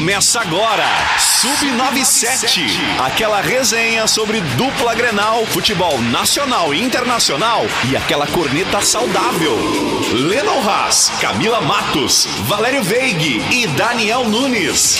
Começa agora, Sub97, aquela resenha sobre dupla Grenal, futebol nacional e internacional e aquela corneta saudável. Lennon Haas, Camila Matos, Valério Veig e Daniel Nunes.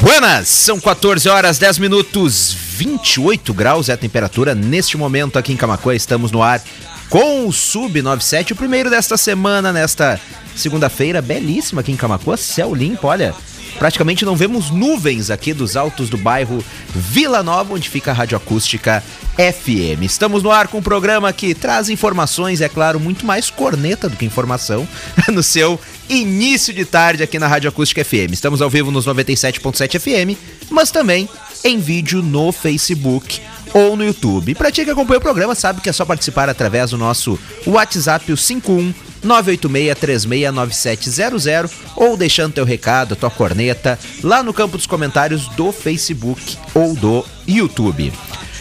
Buenas, são 14 horas 10 minutos, 28 graus é a temperatura neste momento aqui em Camacuã. Estamos no ar com o Sub 97, o primeiro desta semana, nesta segunda-feira, belíssima aqui em Camacuã, céu limpo, olha. Praticamente não vemos nuvens aqui dos altos do bairro Vila Nova, onde fica a Rádio Acústica FM. Estamos no ar com um programa que traz informações, é claro, muito mais corneta do que informação, no seu início de tarde aqui na Rádio Acústica FM. Estamos ao vivo nos 97.7 FM, mas também em vídeo no Facebook ou no YouTube. Pra ti que acompanha o programa, sabe que é só participar através do nosso WhatsApp, o 51 986369700 ou deixando teu recado, tua corneta lá no campo dos comentários do Facebook ou do YouTube.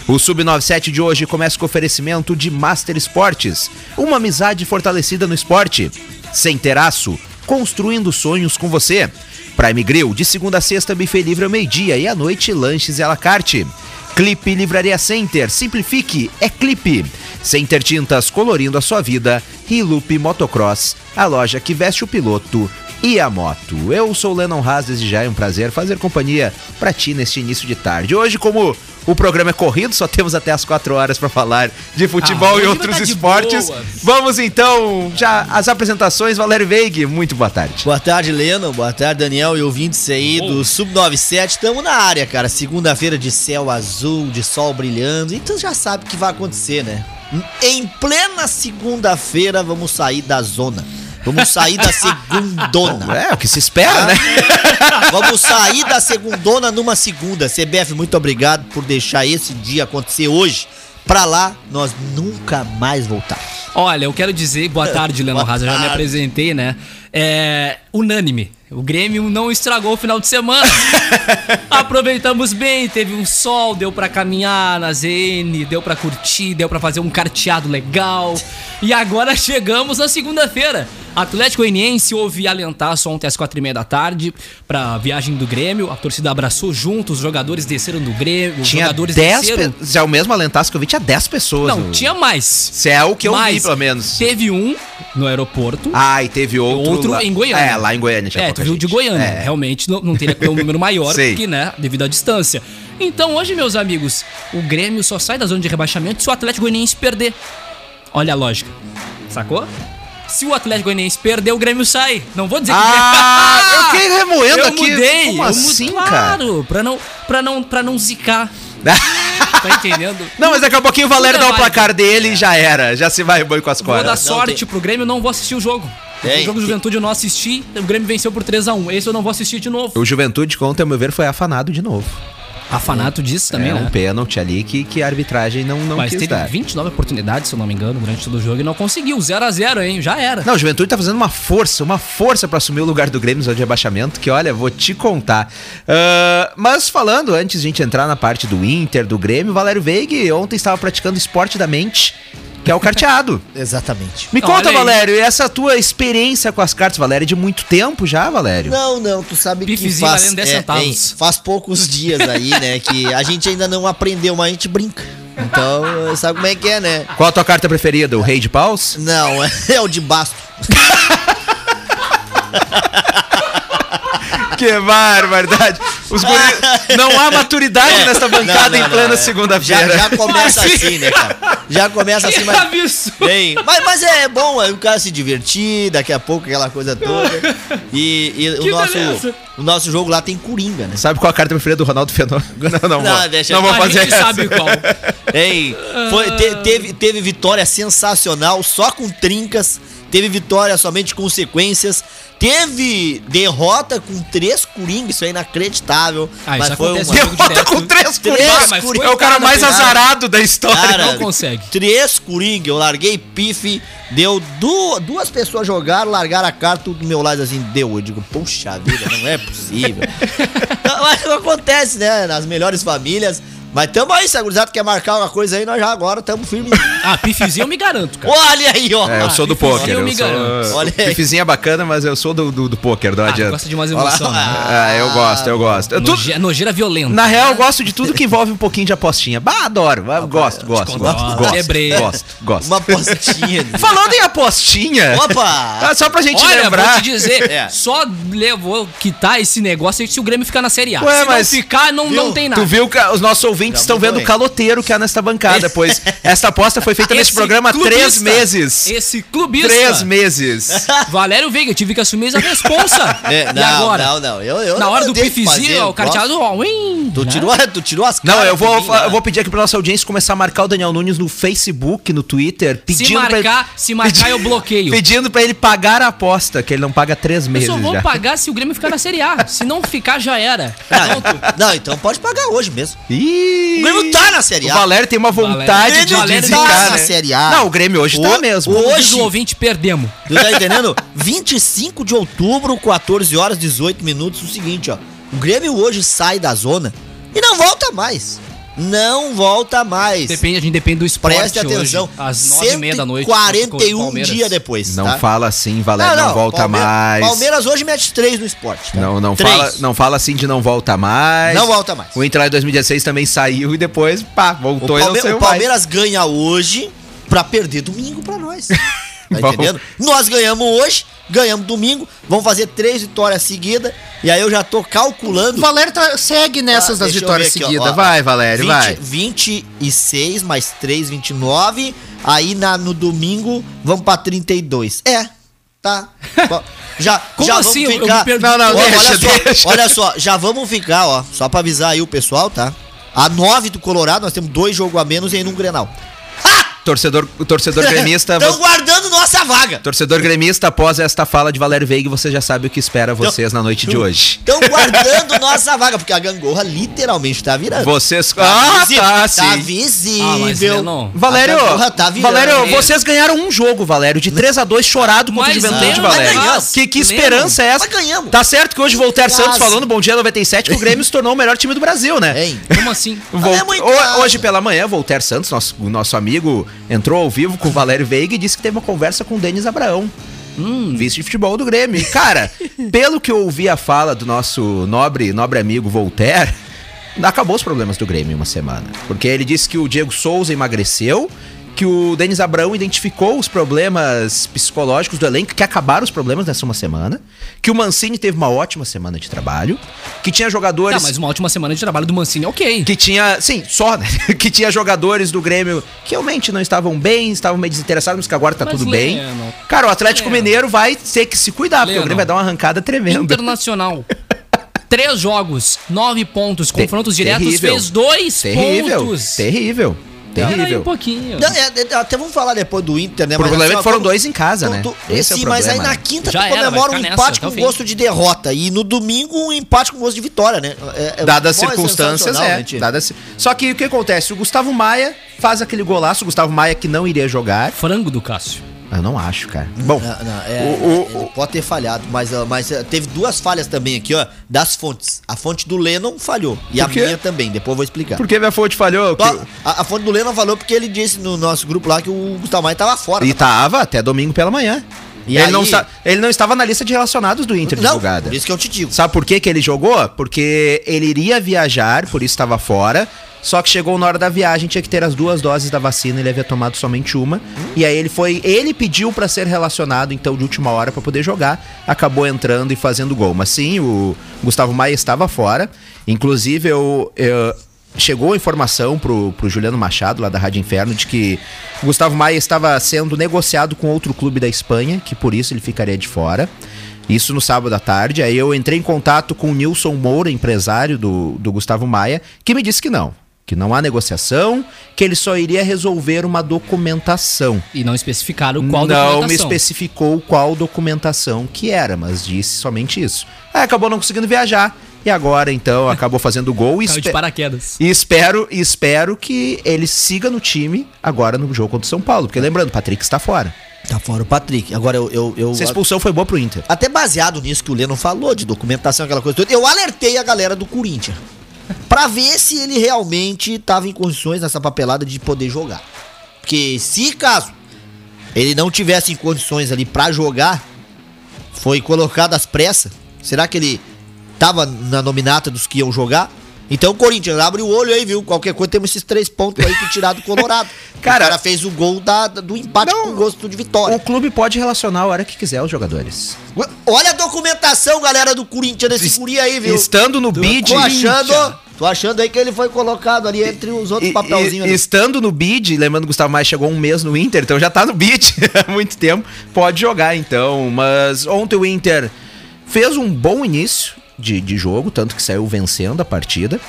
O Sub97 de hoje começa com oferecimento de Master Esportes, uma amizade fortalecida no esporte. Sem teraço, construindo sonhos com você. Prime Grill, de segunda a sexta, buffet livre ao meio-dia e à noite, lanches e à la carte. Clipe Livraria Center, simplifique, é clipe. Center Tintas, colorindo a sua vida. E Loop Motocross, a loja que veste o piloto e a moto. Eu sou o Lennon Haas, desde já é um prazer fazer companhia pra ti neste início de tarde. Hoje, como o programa é corrido, só temos até as 4 horas pra falar de futebol Ah, e outros tá esportes. boas. Vamos então, já as apresentações. Valério Veig, muito boa tarde. Boa tarde, Leno. Boa tarde, Daniel e ouvintes aí do Sub97. Estamos na área, cara. Segunda-feira de céu azul, de sol brilhando. Então já sabe o que vai acontecer, né? Em plena segunda-feira, vamos sair da zona. Vamos sair da segundona. É, o que se espera, né? Vamos sair da segundona numa segunda. CBF, muito obrigado por deixar esse dia acontecer hoje. Pra lá, nós nunca mais voltamos. Olha, eu quero dizer, boa tarde, Leandro Boa Raza, já me apresentei, né? É unânime. O Grêmio não estragou o final de semana. Aproveitamos bem, teve um sol, deu pra caminhar na ZN, deu pra curtir, deu pra fazer um carteado legal. E agora chegamos na segunda-feira. Atlético Goianiense houve alentaço ontem às quatro e meia da tarde pra viagem do Grêmio. A torcida abraçou junto, os jogadores desceram do Grêmio, os Tinha jogadores 10 desceram. pe... Se é o mesmo alentaço que eu vi, tinha 10 pessoas. Não, no- tinha mais. Se é o que eu vi, Mas pelo menos. Teve um no aeroporto. Ah, e teve outro. outro lá- em Goiânia. É, lá em Goiânia. tinha É, tu viu de. Goiânia. É. Realmente não, não teria que ter um número maior, porque, né, devido à distância. Então, hoje, meus amigos, o Grêmio só sai da zona de rebaixamento se o Atlético Goianiense perder. Olha a lógica. Sacou? Se o Atlético Goianiense perder, o Grêmio sai. Não vou dizer que o Grêmio... Ah, eu fiquei remoendo eu aqui. mudei. Como eu assim, mudei, cara? Claro, pra não, pra não, pra não zicar. tá entendendo? Não, mas daqui a pouquinho o Valério dá o é placar dele e já era. Já se vai boi com as Vou dar cordas. sorte tem- pro Grêmio, não vou assistir o jogo. Tem- o jogo do Juventude eu não assisti, o Grêmio venceu por 3x1. Esse eu não vou assistir de novo. O Juventude, que ontem, ao meu ver, foi afanado de novo. Afanato disse também, é né? um pênalti ali que, que a arbitragem não, não Mas quis teve dar. 29 oportunidades, se eu não me engano, durante todo o jogo e não conseguiu. 0x0, hein? Já era. Não, o Juventude tá fazendo uma força, uma força pra assumir o lugar do Grêmio no de rebaixamento, que olha, vou te contar. Ah, mas falando, antes de a gente entrar na parte do Inter, do Grêmio, o Valério Veig ontem estava praticando esporte da mente, que é o carteado. Exatamente. Me conta. Valério, e essa tua experiência com as cartas, Valério, é de muito tempo já, Valério? Não, não, tu sabe que Bifezinho faz, valendo 10 é, centavos. hein, faz poucos dias aí, né, que a gente ainda não aprendeu, mas a gente brinca. Então, sabe como é que é, né? Qual a tua carta preferida? O Rei de Paus? Não, é o de basto. Que barbaridade! Os guri... Não há maturidade nessa bancada É. Não, não, em plena é. segunda-feira. Já, já começa Assim? assim, né, cara? Já começa assim, Que mas... absurdo! Bem, mas, mas é bom, é o cara se divertir, daqui a pouco aquela coisa toda. E, e o, nosso, beleza. o nosso jogo lá tem coringa, né? Sabe qual a carta preferida do Ronaldo Fenômeno? Não, não, Não, vou, deixa não vou A fazer gente essa. sabe qual. Ei, foi, te- teve, teve vitória sensacional, só com trincas. Teve vitória somente com sequências. Teve derrota com três coringas, isso é inacreditável. Ah, mas isso foi acontece uma... Derrota direto. com três Três coringas. mas coringas. É o cara mais azarado da história. Cara, Não consegue. Três coringa, eu larguei pife, deu du- duas pessoas jogaram, largaram a carta do meu lado assim, deu. Eu digo, puxa vida, não é possível. Não, Mas acontece, né? Nas melhores famílias. Mas tamo aí, se a gurizada quer marcar uma coisa aí, nós já agora tamo firme. Ah, pifezinho eu me garanto, cara. Olha aí, ó. É, eu sou do poker. eu Eu me sou... garanto. Olha aí. Pifezinho é bacana, mas eu sou do, do, do poker, não Ah, adianta. gosta de mais Olha emoção, né? Ah, eu gosto, eu gosto. Eu, Noje- Nojeira violenta. na real, eu gosto de tudo que envolve um pouquinho de apostinha. Bah, adoro. Eu gosto, gosto, conto. gosto, gosto, Quebrei. gosto, gosto. Uma postinha. Falando em apostinha, Opa! ah, só pra gente Olha, lembrar. vou te dizer, É. só levou quitar esse negócio aí se o Grêmio ficar na Série A. Ué, se mas- não ficar, não, Viu? não tem nada. Tu viu que os nossos ouvintes Já estão vendo o caloteiro que há nesta bancada, pois esta aposta foi feita nesse Esse programa há três meses. Esse clubista. Três meses. Valério Veiga, eu tive que assumir essa responsa. É, e não, agora? não, não. Eu, eu Na não hora do pifezinho, eu o carteado, ó, uim, Tu né? tirou, tu tirou as Não, caras eu vou, mim, né? eu vou pedir aqui pra nossa audiência começar a marcar o Daniel Nunes no Facebook, no Twitter, Se pedindo pra ele, marcar, se marcar, eu bloqueio. pedindo pra ele pagar a aposta, que ele não paga há três Eu meses só vou já. pagar se o Grêmio ficar na Série A. Se não ficar, já era. Não, Pronto. não, então pode pagar hoje mesmo. Ih, O Grêmio tá na Série O A. Valério tem uma vontade Valério- de Valério desencar, tá na né? Série A. Não, o Grêmio hoje tá O- mesmo. o- Hoje Hoje- o ouvinte perdemos. Tu tá entendendo? 25 de outubro, 14 horas 18 minutos. O seguinte, ó. O Grêmio hoje sai da zona e não volta mais. Não volta mais. Depende, a gente depende do esporte Preste atenção. hoje. Às nove e meia da noite. 41 Palmeiras. dias depois. Não tá? fala assim, Valério, não, volta Palmeiras- mais. Palmeiras hoje mete 3 no esporte. tá? Não, não, Três. fala, não fala assim de não volta mais. Não volta mais. O Inter lá em 2016 também saiu e depois, pá, O, voltou e não saiu o Palmeiras ganha hoje pra perder domingo pra nós. Tá Bom. entendendo? Nós ganhamos hoje, ganhamos domingo, vamos fazer três vitórias seguidas. E aí eu já tô O calculando. Valério tá- segue nessas Ah, das eu vitórias seguidas. Vai, Valério, 20, vai. 26 mais 3, 29. Aí na, no domingo vamos pra 32. É, tá. Já, Como já assim? Eu- vamos eu ficar. perdi. Não, não, Olha, deixa, olha só, deixa. olha só, já vamos ficar, ó. Só pra avisar aí o pessoal, tá? A 9 do Colorado, nós temos dois jogos a menos e aí num Grenal. Torcedor, o torcedor gremista. Estão guardando nossa vaga. Torcedor gremista, após esta fala de Valério Veiga, você já sabe o que espera vocês na noite de hoje. Estão guardando nossa vaga, porque a gangorra literalmente tá virando. Vocês. Tá Ah, visível, tá, tá sim. visível. Ah, Valério, tá virando. Valério, vocês ganharam um jogo, Valério, de 3 a 2 chorado contra o Mas Juventude, Lennon, Valério. mas Que, que esperança é essa? mas ganhamos. Tá certo que hoje Voltaire Quase. Santos falando Bom Dia 97 que o Grêmio se tornou o melhor time do Brasil, né? Hein? Como assim? Vol- é. Hoje pela manhã, Voltaire Santos, nosso, o nosso amigo, entrou ao vivo com o Valério Veiga e disse que teve uma conversa com o Denis Abraão. Vice de futebol do Grêmio. E, cara, pelo que eu ouvi a fala do nosso nobre, nobre amigo Voltaire, acabou os problemas do Grêmio em uma semana. Porque ele disse que o Diego Souza emagreceu, que o Denis Abraão identificou os problemas psicológicos do elenco, que acabaram os problemas nessa uma semana, que o Mancini teve uma ótima semana de trabalho, que tinha jogadores... Tá, mas uma última semana de trabalho do Mancini ok. Que tinha, sim, só, né? Que tinha jogadores do Grêmio que realmente não estavam bem, estavam meio desinteressados, mas que agora tá Mas, tudo bem. Cara, o Atlético Leno. Mineiro vai ter que se cuidar, porque o. Grêmio vai dar uma arrancada tremenda. Internacional. Três jogos, nove pontos, confrontos diretos, terrível. fez dois Terrível, pontos. terrível, terrível. um pouquinho. Não, é, é, até vamos falar depois do Inter, né? O problema assim, é que foram como- dois em casa, né? tu- Esse é o sim, mas aí na quinta Já tu comemora um nessa empate com gosto de derrota. E no domingo um empate com gosto de vitória, né? É- é- Dadas as circunstâncias, é. né, dadas- Só que o que acontece? O Gustavo Maia faz aquele golaço, o Gustavo Maia que não iria jogar. Frango do Cássio. Eu não acho, cara. Bom, Não, não, é, O- o- ele pode ter falhado, mas, ah, mas ah, teve duas falhas também aqui, ó, das fontes. A fonte do Lennon falhou. E a minha também, depois eu vou explicar. por que minha fonte falhou? A, a fonte do Lennon falou porque ele disse no nosso grupo lá que o Gustavo Maia tava fora. E tava até domingo pela manhã. E ele, aí- não ele não estava na lista de relacionados do Inter Não, divulgada. por isso que eu te digo. Sabe por que, que ele jogou? Porque ele iria viajar, por isso estava fora. Só que chegou na hora da viagem, tinha que ter as duas doses da vacina, ele havia tomado somente uma. E aí ele foi. Ele pediu pra ser relacionado, então, de última hora pra poder jogar. Acabou entrando e fazendo gol. Mas sim, o Gustavo Maia estava fora. Inclusive, eu. eu- Chegou a informação pro, pro Juliano Machado, lá da Rádio Inferno, de que o Gustavo Maia estava sendo negociado com outro clube da Espanha, que por isso ele ficaria de fora. Isso no sábado à tarde. Aí eu entrei em contato com o Nilson Moura, empresário do, do Gustavo Maia, que me disse que não. Que não há negociação, que ele só iria resolver uma documentação. E não especificaram qual não me documentação. especificou qual documentação que era, mas disse somente isso. Aí acabou não conseguindo viajar. E agora, então, acabou fazendo gol e, Caiu de paraquedas. e espero, e espero que ele siga no time agora no jogo contra o São Paulo. Porque lembrando, o Patrick está fora. Tá fora o Patrick. Agora eu. eu, eu Essa expulsão foi boa pro Inter. Até baseado nisso que o Lennon falou, de documentação, aquela coisa toda, eu alertei a galera do Corinthians. Pra ver se ele realmente tava em condições nessa papelada de poder jogar. Porque se caso ele não tivesse em condições ali pra jogar, foi colocado às pressas, será que ele tava na nominata dos que iam jogar? Então, Corinthians, abre o olho aí, viu? Qualquer coisa temos esses três pontos aí que tirar do Colorado. Cara- o cara fez o gol da- do empate Não. com gosto de vitória. O clube pode relacionar a hora que quiser os jogadores. Olha a documentação, galera do Corinthians, desse guri aí, viu? Estando no bid. Tô achando, tô achando aí que ele foi colocado ali entre os outros E- papelzinhos. e- ali. estando no bid, lembrando que o Gustavo Maia chegou um mês no Inter, então já tá no bid há muito tempo, pode jogar então. Mas ontem o Inter fez um bom início de, de jogo, tanto que saiu vencendo a partida.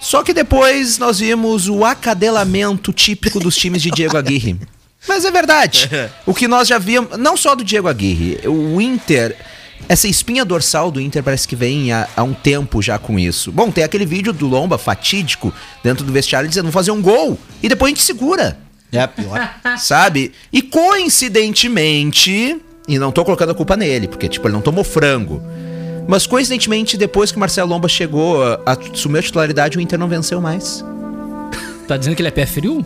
Só que depois nós vimos o acadelamento típico dos times de Diego Aguirre. Mas é verdade. O que nós já víamos, não só do Diego Aguirre, o Inter, essa espinha dorsal do Inter parece que vem há, há um tempo já com isso. Bom, tem aquele vídeo do Lomba fatídico dentro do vestiário dizendo vamos fazer um gol e depois a gente segura, É pior. sabe? E coincidentemente, e não tô colocando a culpa nele, porque tipo, ele não tomou frango. Mas coincidentemente, depois que o Marcelo Lomba chegou a, a titularidade, o Inter não venceu mais. Tá dizendo que ele é pé frio?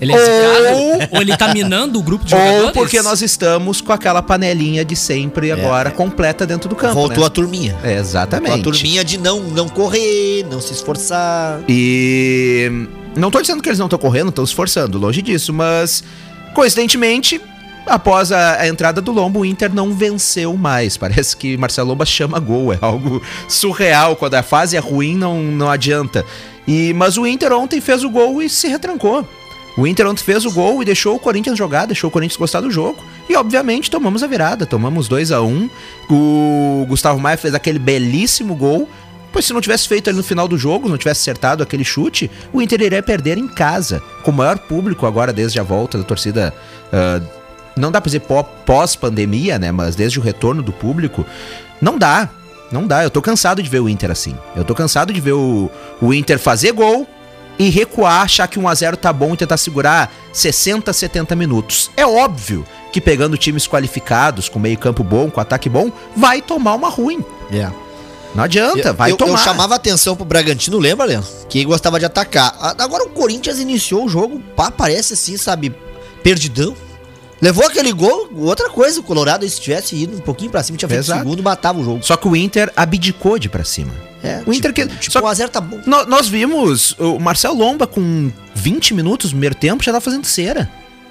Ele é zicado? Ou ele tá minando o grupo de jogadores? Ou porque nós estamos com aquela panelinha de sempre agora completa dentro do campo. Voltou né? a turminha. É, Exatamente. Voltou a turminha de não, não correr, não se esforçar. E não tô dizendo que eles não estão correndo, estão se esforçando, longe disso, mas coincidentemente, após a, a entrada do Lombo, o Inter não venceu mais. Parece que Marcelo Lomba chama gol, é algo surreal. Quando a fase é ruim, não, não adianta. E, mas o Inter ontem fez o gol e se retrancou. O Inter ontem fez o gol e deixou o Corinthians jogar, deixou o Corinthians gostar do jogo. E obviamente tomamos a virada, tomamos 2 a 1 O Gustavo Maia fez aquele belíssimo gol. Pois se não tivesse feito ali no final do jogo, não tivesse acertado aquele chute, o Inter iria perder em casa, com o maior público agora desde a volta da torcida. ah, não dá pra dizer pó- pós-pandemia, né? Mas desde o retorno do público, não dá. Não dá. Eu tô cansado de ver o Inter assim. Eu tô cansado de ver o, o Inter fazer gol e recuar, achar que 1x0 tá bom e tentar segurar 60, 70 minutos. É óbvio que pegando times qualificados, com meio campo bom, com ataque bom, vai tomar uma ruim. É. Não adianta, Eu, vai eu, tomar. eu chamava atenção pro Bragantino, lembra, Leandro? Que gostava de atacar. Agora o Corinthians iniciou o jogo, pá, parece assim, sabe, perdidão. Levou aquele gol, outra coisa, o Colorado, se tivesse ido um pouquinho pra cima, tinha feito Exato. segundo, matava o jogo. Só que o Inter abdicou de pra cima. É, o Inter tipo, que. Tipo, só- o Azer tá bom. nó- nós vimos o Marcel Lomba com 20 minutos no primeiro tempo já tá fazendo cera.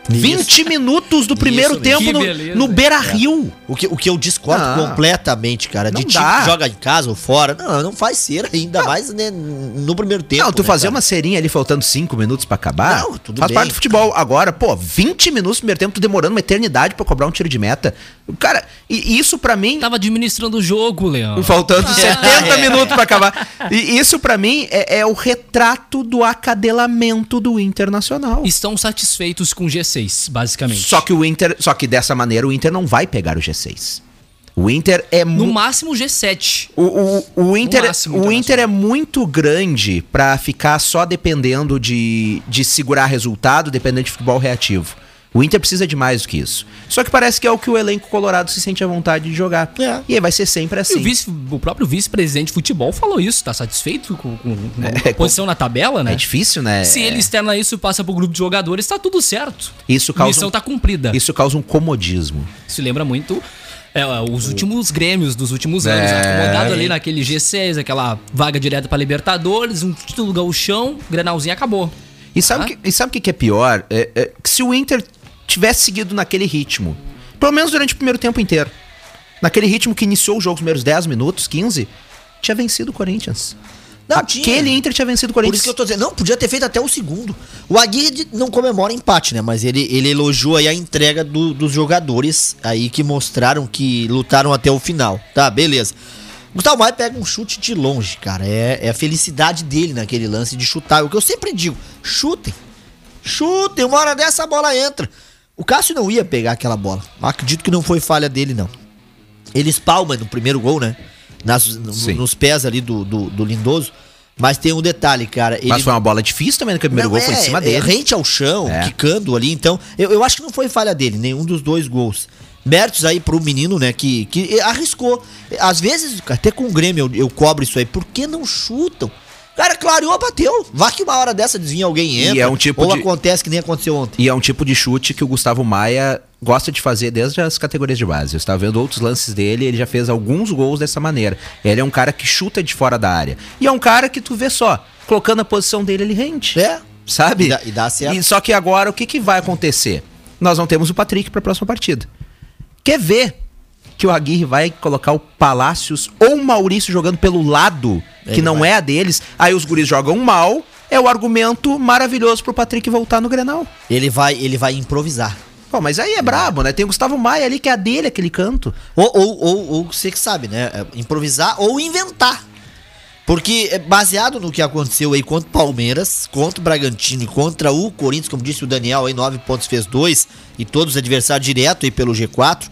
20 minutos do primeiro Isso tempo no, beleza, no? Beira Rio. O que, o que eu discordo Ah. completamente, cara, de time que joga em casa ou fora. Não, não faz cera, ainda mais né, no primeiro tempo. Não, tu né, fazer cara? uma serinha ali faltando 5 minutos pra acabar. Não, tudo faz bem. parte do futebol. Agora, pô, 20 minutos no primeiro tempo, tu demorando uma eternidade pra cobrar um tiro de meta. Cara, e isso pra mim. Tava administrando o jogo, Leão. Faltando 70 é. minutos pra acabar. E isso pra mim é, é o retrato do acadelamento do Internacional. Estão satisfeitos com o G6, basicamente. Só que o Inter, só que dessa maneira o Inter não vai pegar o G6. O Inter é No máximo G7. o, o, o Inter, máximo o Inter internacional. é muito grande pra ficar só dependendo de, de segurar resultado, dependendo de futebol reativo. O Inter precisa de mais do que isso. Só que parece que é o que o elenco colorado se sente à vontade de jogar. É. E aí vai ser sempre E assim. o, vice, o próprio vice-presidente de futebol falou isso, tá satisfeito com, com, com É, a posição na tabela, né? É difícil, né? Se ele externa isso e passa pro grupo de jogadores, tá tudo certo. Isso A causa, missão um, tá cumprida. Isso, causa um comodismo. lembra muito é, os últimos Grêmios dos últimos anos. É. Acomodado ali naquele G6, aquela vaga direta pra Libertadores, um título gauchão, Grenalzinho acabou. E sabe, Ah. que, e sabe o que, que é pior? É, é que se o Inter tivesse seguido naquele ritmo, pelo menos durante o primeiro tempo inteiro, naquele ritmo que iniciou o jogo, os primeiros 10 minutos, 15, tinha vencido o Corinthians. Não, Aquele tinha. Inter tinha vencido o Por Corinthians. isso que eu tô dizendo, não, podia ter feito até o segundo. O Aguirre não comemora empate, né? Mas ele, ele elogiou aí a entrega do- dos jogadores aí que mostraram que lutaram até o final. Tá, beleza. Gustavo Maia pega um chute de longe, cara. É, é a felicidade dele naquele lance de chutar. O que eu sempre digo, chutem. Chutem, uma hora dessa a bola entra. O Cássio não ia pegar aquela bola. Acredito que não foi falha dele, não. Ele espalma no primeiro gol, né? Nas- no- nos pés ali do, do, do Lindoso. Mas tem um detalhe, cara. Ele Mas foi uma bola difícil também, porque o primeiro não, gol foi em é, cima é dele. rente ao chão, É. quicando ali. Então, eu, eu acho que não foi falha dele, nenhum dos dois gols. Méritos aí pro menino, né, que, que arriscou. Às vezes, até com o Grêmio eu, eu cobro isso aí. Por que não chutam? Cara clareou, bateu. Vá que uma hora dessa desvinha alguém entra. é um tipo ou de- acontece que nem aconteceu ontem. E é um tipo de chute que o Gustavo Maia gosta de fazer desde as categorias de base. Eu estava vendo outros lances dele, ele já fez alguns gols dessa maneira. Ele é um cara que chuta de fora da área. E é um cara que tu vê só, colocando a posição dele, ele rende. É. Sabe? E dá- e dá certo. E só que agora o que, que vai acontecer? Nós não temos o Patrick para a próxima partida. Quer ver que o Aguirre vai colocar o Palácios ou o Maurício jogando pelo lado, que Ele não vai. é a deles, aí os guris jogam mal, é o argumento maravilhoso pro Patrick voltar no Grenal. Ele vai, ele vai improvisar. Mas aí é brabo, né? Tem o Gustavo Maia ali que é a dele, aquele canto. Ou, ou, ou, ou você que sabe, né? É, Improvisar ou inventar. Porque é baseado no que aconteceu aí contra o Palmeiras, contra o Bragantino e contra o Corinthians, como disse o Daniel, aí nove pontos fez dois, e todos os adversários direto aí pelo G4,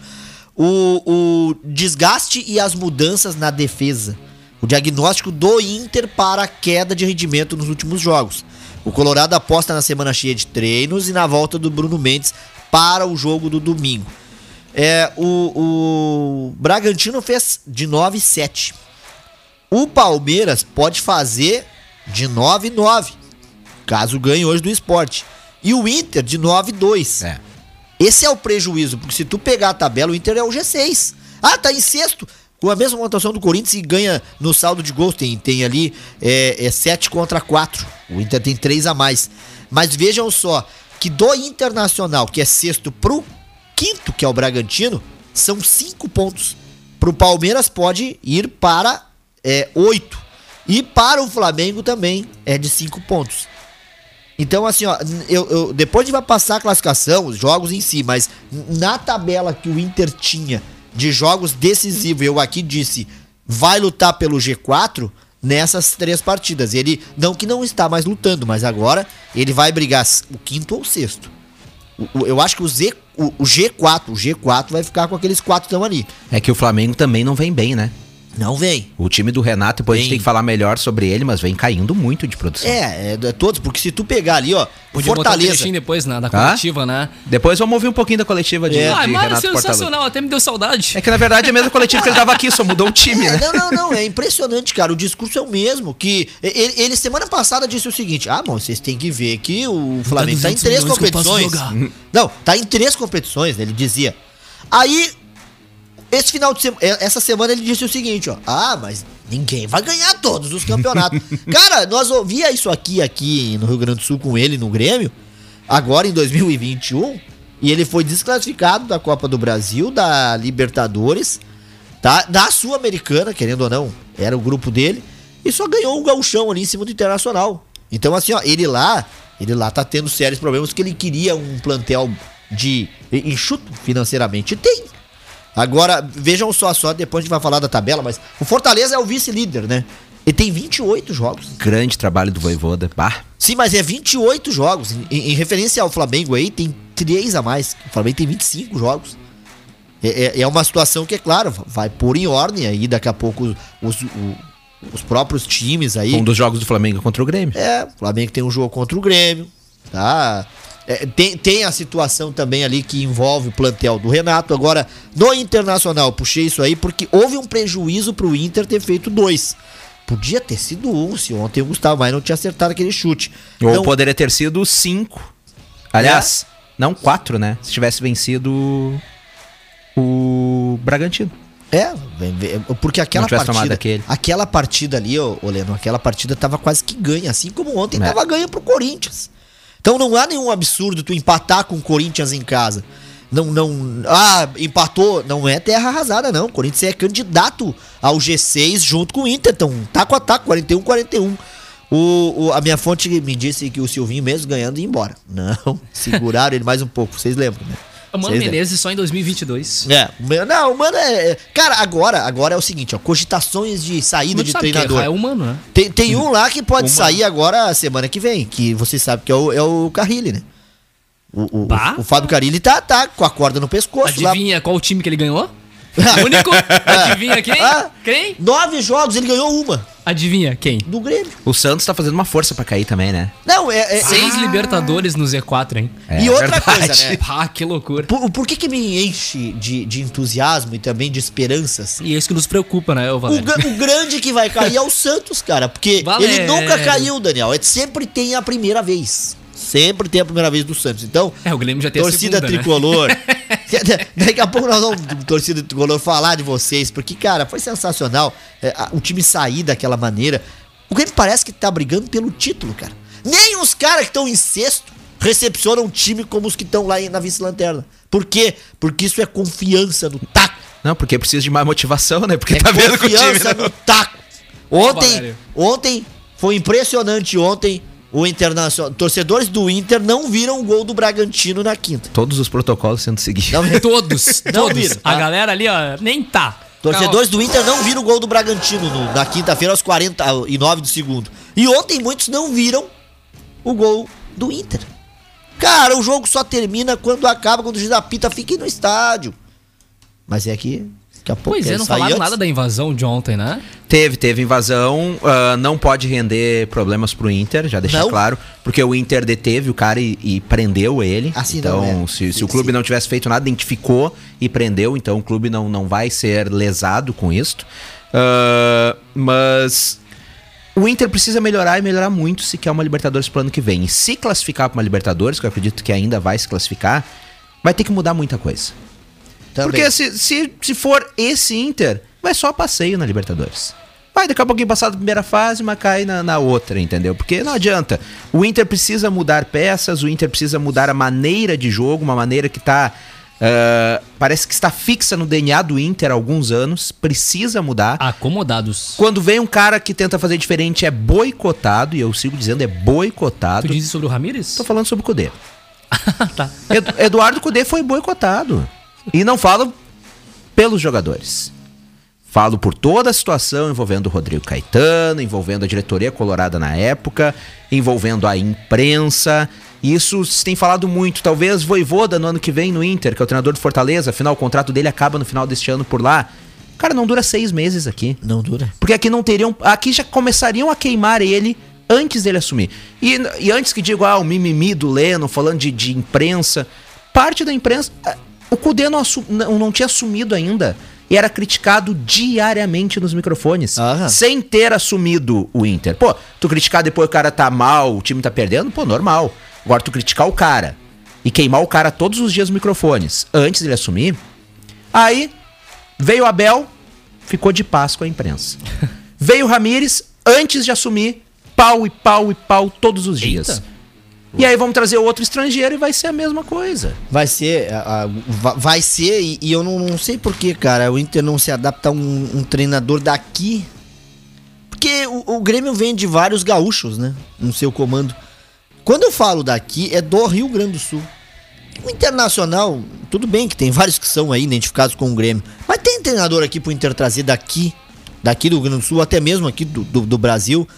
o, o desgaste e as mudanças na defesa. O diagnóstico do Inter para a queda de rendimento nos últimos jogos. O Colorado aposta na semana cheia de treinos e na volta do Bruno Mendes para o jogo do domingo. É, o, o Bragantino fez de 9 7. O Palmeiras pode fazer de 9 9, caso ganhe hoje do esporte. E o Inter de 9 2. É. Esse é o prejuízo, porque se tu pegar a tabela, o Inter é o G6. Ah, tá em sexto. Com a mesma pontuação do Corinthians e ganha no saldo de gols. Tem, tem ali é, é 7 contra 4. O Inter tem 3 a mais. Mas vejam só, que do Internacional, que é sexto, pro quinto, que é o Bragantino, são 5 pontos. Pro Palmeiras pode ir para é, 8. E para o Flamengo também é de 5 pontos. Então, assim, ó, eu, eu- depois gente vai passar a classificação, os jogos em si, mas na tabela que o Inter tinha de jogos decisivos, eu aqui disse, vai lutar pelo G4 nessas três partidas. Ele, não que não está mais lutando, mas agora ele vai brigar o quinto ou o sexto. Eu acho que o, Z, o, o G4, o G4 vai ficar com aqueles quatro que estão ali. É que o Flamengo também não vem bem, né? Não vem. O time do Renato, depois a gente Vem. tem que falar melhor sobre ele, mas vem caindo muito de produção. É, é, é todos, porque se tu pegar ali, ó, o Podia botar um Fortaleza. trechinho depois na, da coletiva, né? Depois vamos ouvir um pouquinho da coletiva de, É. Ah, de mas Renato Portaluppi. sensacional, até me deu saudade. É que na verdade é a mesma coletiva que ele tava aqui, só mudou o time, É, né? não, não, não, é impressionante, cara. O discurso é o mesmo. Que ele, ele semana passada disse o seguinte: ah, bom, vocês têm que ver que o Flamengo tá em 200 três competições. Não, tá em três competições, né, ele dizia. Aí, esse final de semana, essa semana ele disse o seguinte, ó. Ah, mas ninguém vai ganhar todos os campeonatos. cara, nós ouvia isso aqui, aqui no Rio Grande do Sul com ele no Grêmio, agora em 2021, e ele foi desclassificado da Copa do Brasil, da Libertadores, tá? Da Sul-Americana, querendo ou não, era o grupo dele, e só ganhou um gauchão ali em cima do Internacional. Então, assim, ó, ele lá, ele lá tá tendo sérios problemas que ele queria um plantel de enxuto financeiramente. E tem. Agora, vejam só, só depois a gente vai falar da tabela, mas o Fortaleza é o vice-líder, né? Ele tem 28 jogos. Grande trabalho do Voivoda. Bah, Sim, mas é 28 jogos. Em, em referência ao Flamengo aí, tem 3 a mais. O Flamengo tem 25 jogos. É, é- é uma situação que, é claro, vai pôr em ordem aí daqui a pouco os, o- os próprios times aí. um dos jogos do Flamengo contra o Grêmio. É, o Flamengo tem um jogo contra o Grêmio, tá? É, tem, tem a situação também ali que envolve o plantel do Renato. Agora, no Internacional, puxei isso aí porque houve um prejuízo pro Inter ter feito dois. Podia ter sido um se ontem o Gustavo Maia não tinha acertado aquele chute. Ou Não- poderia ter sido cinco. Aliás, não quatro, né? Se tivesse vencido o Bragantino. É, porque aquela partida, aquele. aquela partida ali, ô, ô Leno, aquela partida tava quase que ganha, assim como ontem É. tava ganha pro Corinthians. Então não há nenhum absurdo tu empatar com o Corinthians em casa. Não, não, ah, empatou, não é terra arrasada não. O Corinthians é candidato ao G6 junto com o Inter, então taco a taco, 41 41. O, o- a minha fonte me disse que o Silvinho mesmo ganhando ia embora. Não, seguraram ele mais um pouco, vocês lembram, né? O Mano Vocês. Menezes só em 2022. É, não, o mano é. é- Cara, agora, agora é o seguinte, ó, cogitações de saída de treinador. É humano, né? Tem, tem um lá que pode sair agora semana que vem, que você sabe que é o, é o Carrilli, né? O, o, o, o Fábio Carilli tá, tá com a corda no pescoço lá. Adivinha qual time que ele ganhou? Único? Adivinha quem? Ah. Quem? Nove jogos, ele ganhou uma Adivinha quem? do Grêmio. O Santos tá fazendo uma força pra cair também, né? Não, é. é Seis Libertadores no Z4, hein? É e outra verdade. coisa, né? Ah, que loucura. Por, por que, que me enche de, de entusiasmo e também de esperanças? E é isso que nos preocupa, né, O, o grande que vai cair é o Santos, cara. Porque Valério. ele nunca caiu, Daniel. Ele sempre tem a primeira vez. Sempre tem a primeira vez do Santos. Então, É, o Grêmio já tem torcida a segunda, né? tricolor. Daqui a pouco nós vamos, torcida tricolor, falar de vocês. Porque, cara, foi sensacional é, o time sair daquela maneira. O Grêmio parece que tá brigando pelo título, cara. Nem os caras que estão em sexto recepcionam o time como os que estão lá na vice-lanterna. Por quê? Porque isso é confiança no taco. Não, porque precisa de mais motivação, né? Porque É tá vendo que o time confiança no taco. Ontem, ontem foi impressionante ontem o Internacional. Torcedores do Inter não viram o gol do Bragantino na quinta. Todos os protocolos sendo seguidos. Não, Todos, Não todos. viram, A tá? galera ali, ó, nem tá. Torcedores do Inter não viram o gol do Bragantino no- na quinta-feira aos 49 do segundo. E ontem muitos não viram o gol do Inter. Cara, o jogo só termina quando acaba, quando o juiz apita, fiquem no estádio. Mas é que daqui a pouco Pois é, não falaram antes. nada da invasão de ontem, né? Teve, teve invasão, ah, não pode render problemas pro Inter, já deixar Não? claro, porque o Inter deteve o cara e, e prendeu ele. Assim então, não é. se, se Sim, o clube sim. não tivesse feito nada, identificou e prendeu, então o clube não, não vai ser lesado com isto. Ah, mas o Inter precisa melhorar e melhorar muito se quer uma Libertadores pro ano que vem. E se classificar pra uma Libertadores, que eu acredito que ainda vai se classificar, vai ter que mudar muita coisa. Também. Porque se, se, se for esse Inter, vai só passeio na Libertadores. Vai daqui a pouquinho passar da primeira fase, mas cai na, na outra, entendeu? Porque não adianta. O Inter precisa mudar peças, o Inter precisa mudar a maneira de jogo, uma maneira que tá. ah, parece que está fixa no DNA do Inter há alguns anos, precisa mudar. Acomodados. Quando vem um cara que tenta fazer diferente, é boicotado, e eu sigo dizendo, é boicotado. Tu diz isso sobre o Ramires? Tô falando sobre o Cudê. tá. Edu- Eduardo Cudê foi boicotado. E não falo pelos jogadores. Falo por toda a situação envolvendo o Rodrigo Caetano, envolvendo a diretoria colorada na época, envolvendo a imprensa. Isso se tem falado muito. Talvez Voivoda no ano que vem no Inter, que é o treinador do Fortaleza, afinal o contrato dele acaba no final deste ano por lá. Cara, não dura seis meses aqui. Não dura. Porque aqui não teriam. Aqui já começariam a queimar ele antes dele assumir. E, e antes que digo, ah, o mimimi do Leno, falando de, de imprensa. Parte da imprensa. O Cudê não, não, não tinha assumido ainda. E era criticado diariamente nos microfones. Aham. Sem ter assumido o Inter. Pô, tu criticar depois o cara tá mal, o time tá perdendo, pô, normal. Agora tu criticar o cara e queimar o cara todos os dias nos microfones antes dele assumir. Aí veio o Abel, ficou de paz com a imprensa. veio o Ramires, antes de assumir, pau e pau e pau todos os dias. Eita. E aí vamos trazer outro estrangeiro e vai ser a mesma coisa. Vai ser, vai ser, e, e eu não, não sei porquê, cara, o Inter não se adapta a um, um treinador daqui. Porque o, o Grêmio vem de vários gaúchos, né? No seu comando. Quando eu falo daqui, é do Rio Grande do Sul. O Internacional, tudo bem que tem vários que são aí identificados com o Grêmio. Mas tem treinador aqui pro Inter trazer daqui, daqui do Rio Grande do Sul, até mesmo aqui do, do, do Brasil.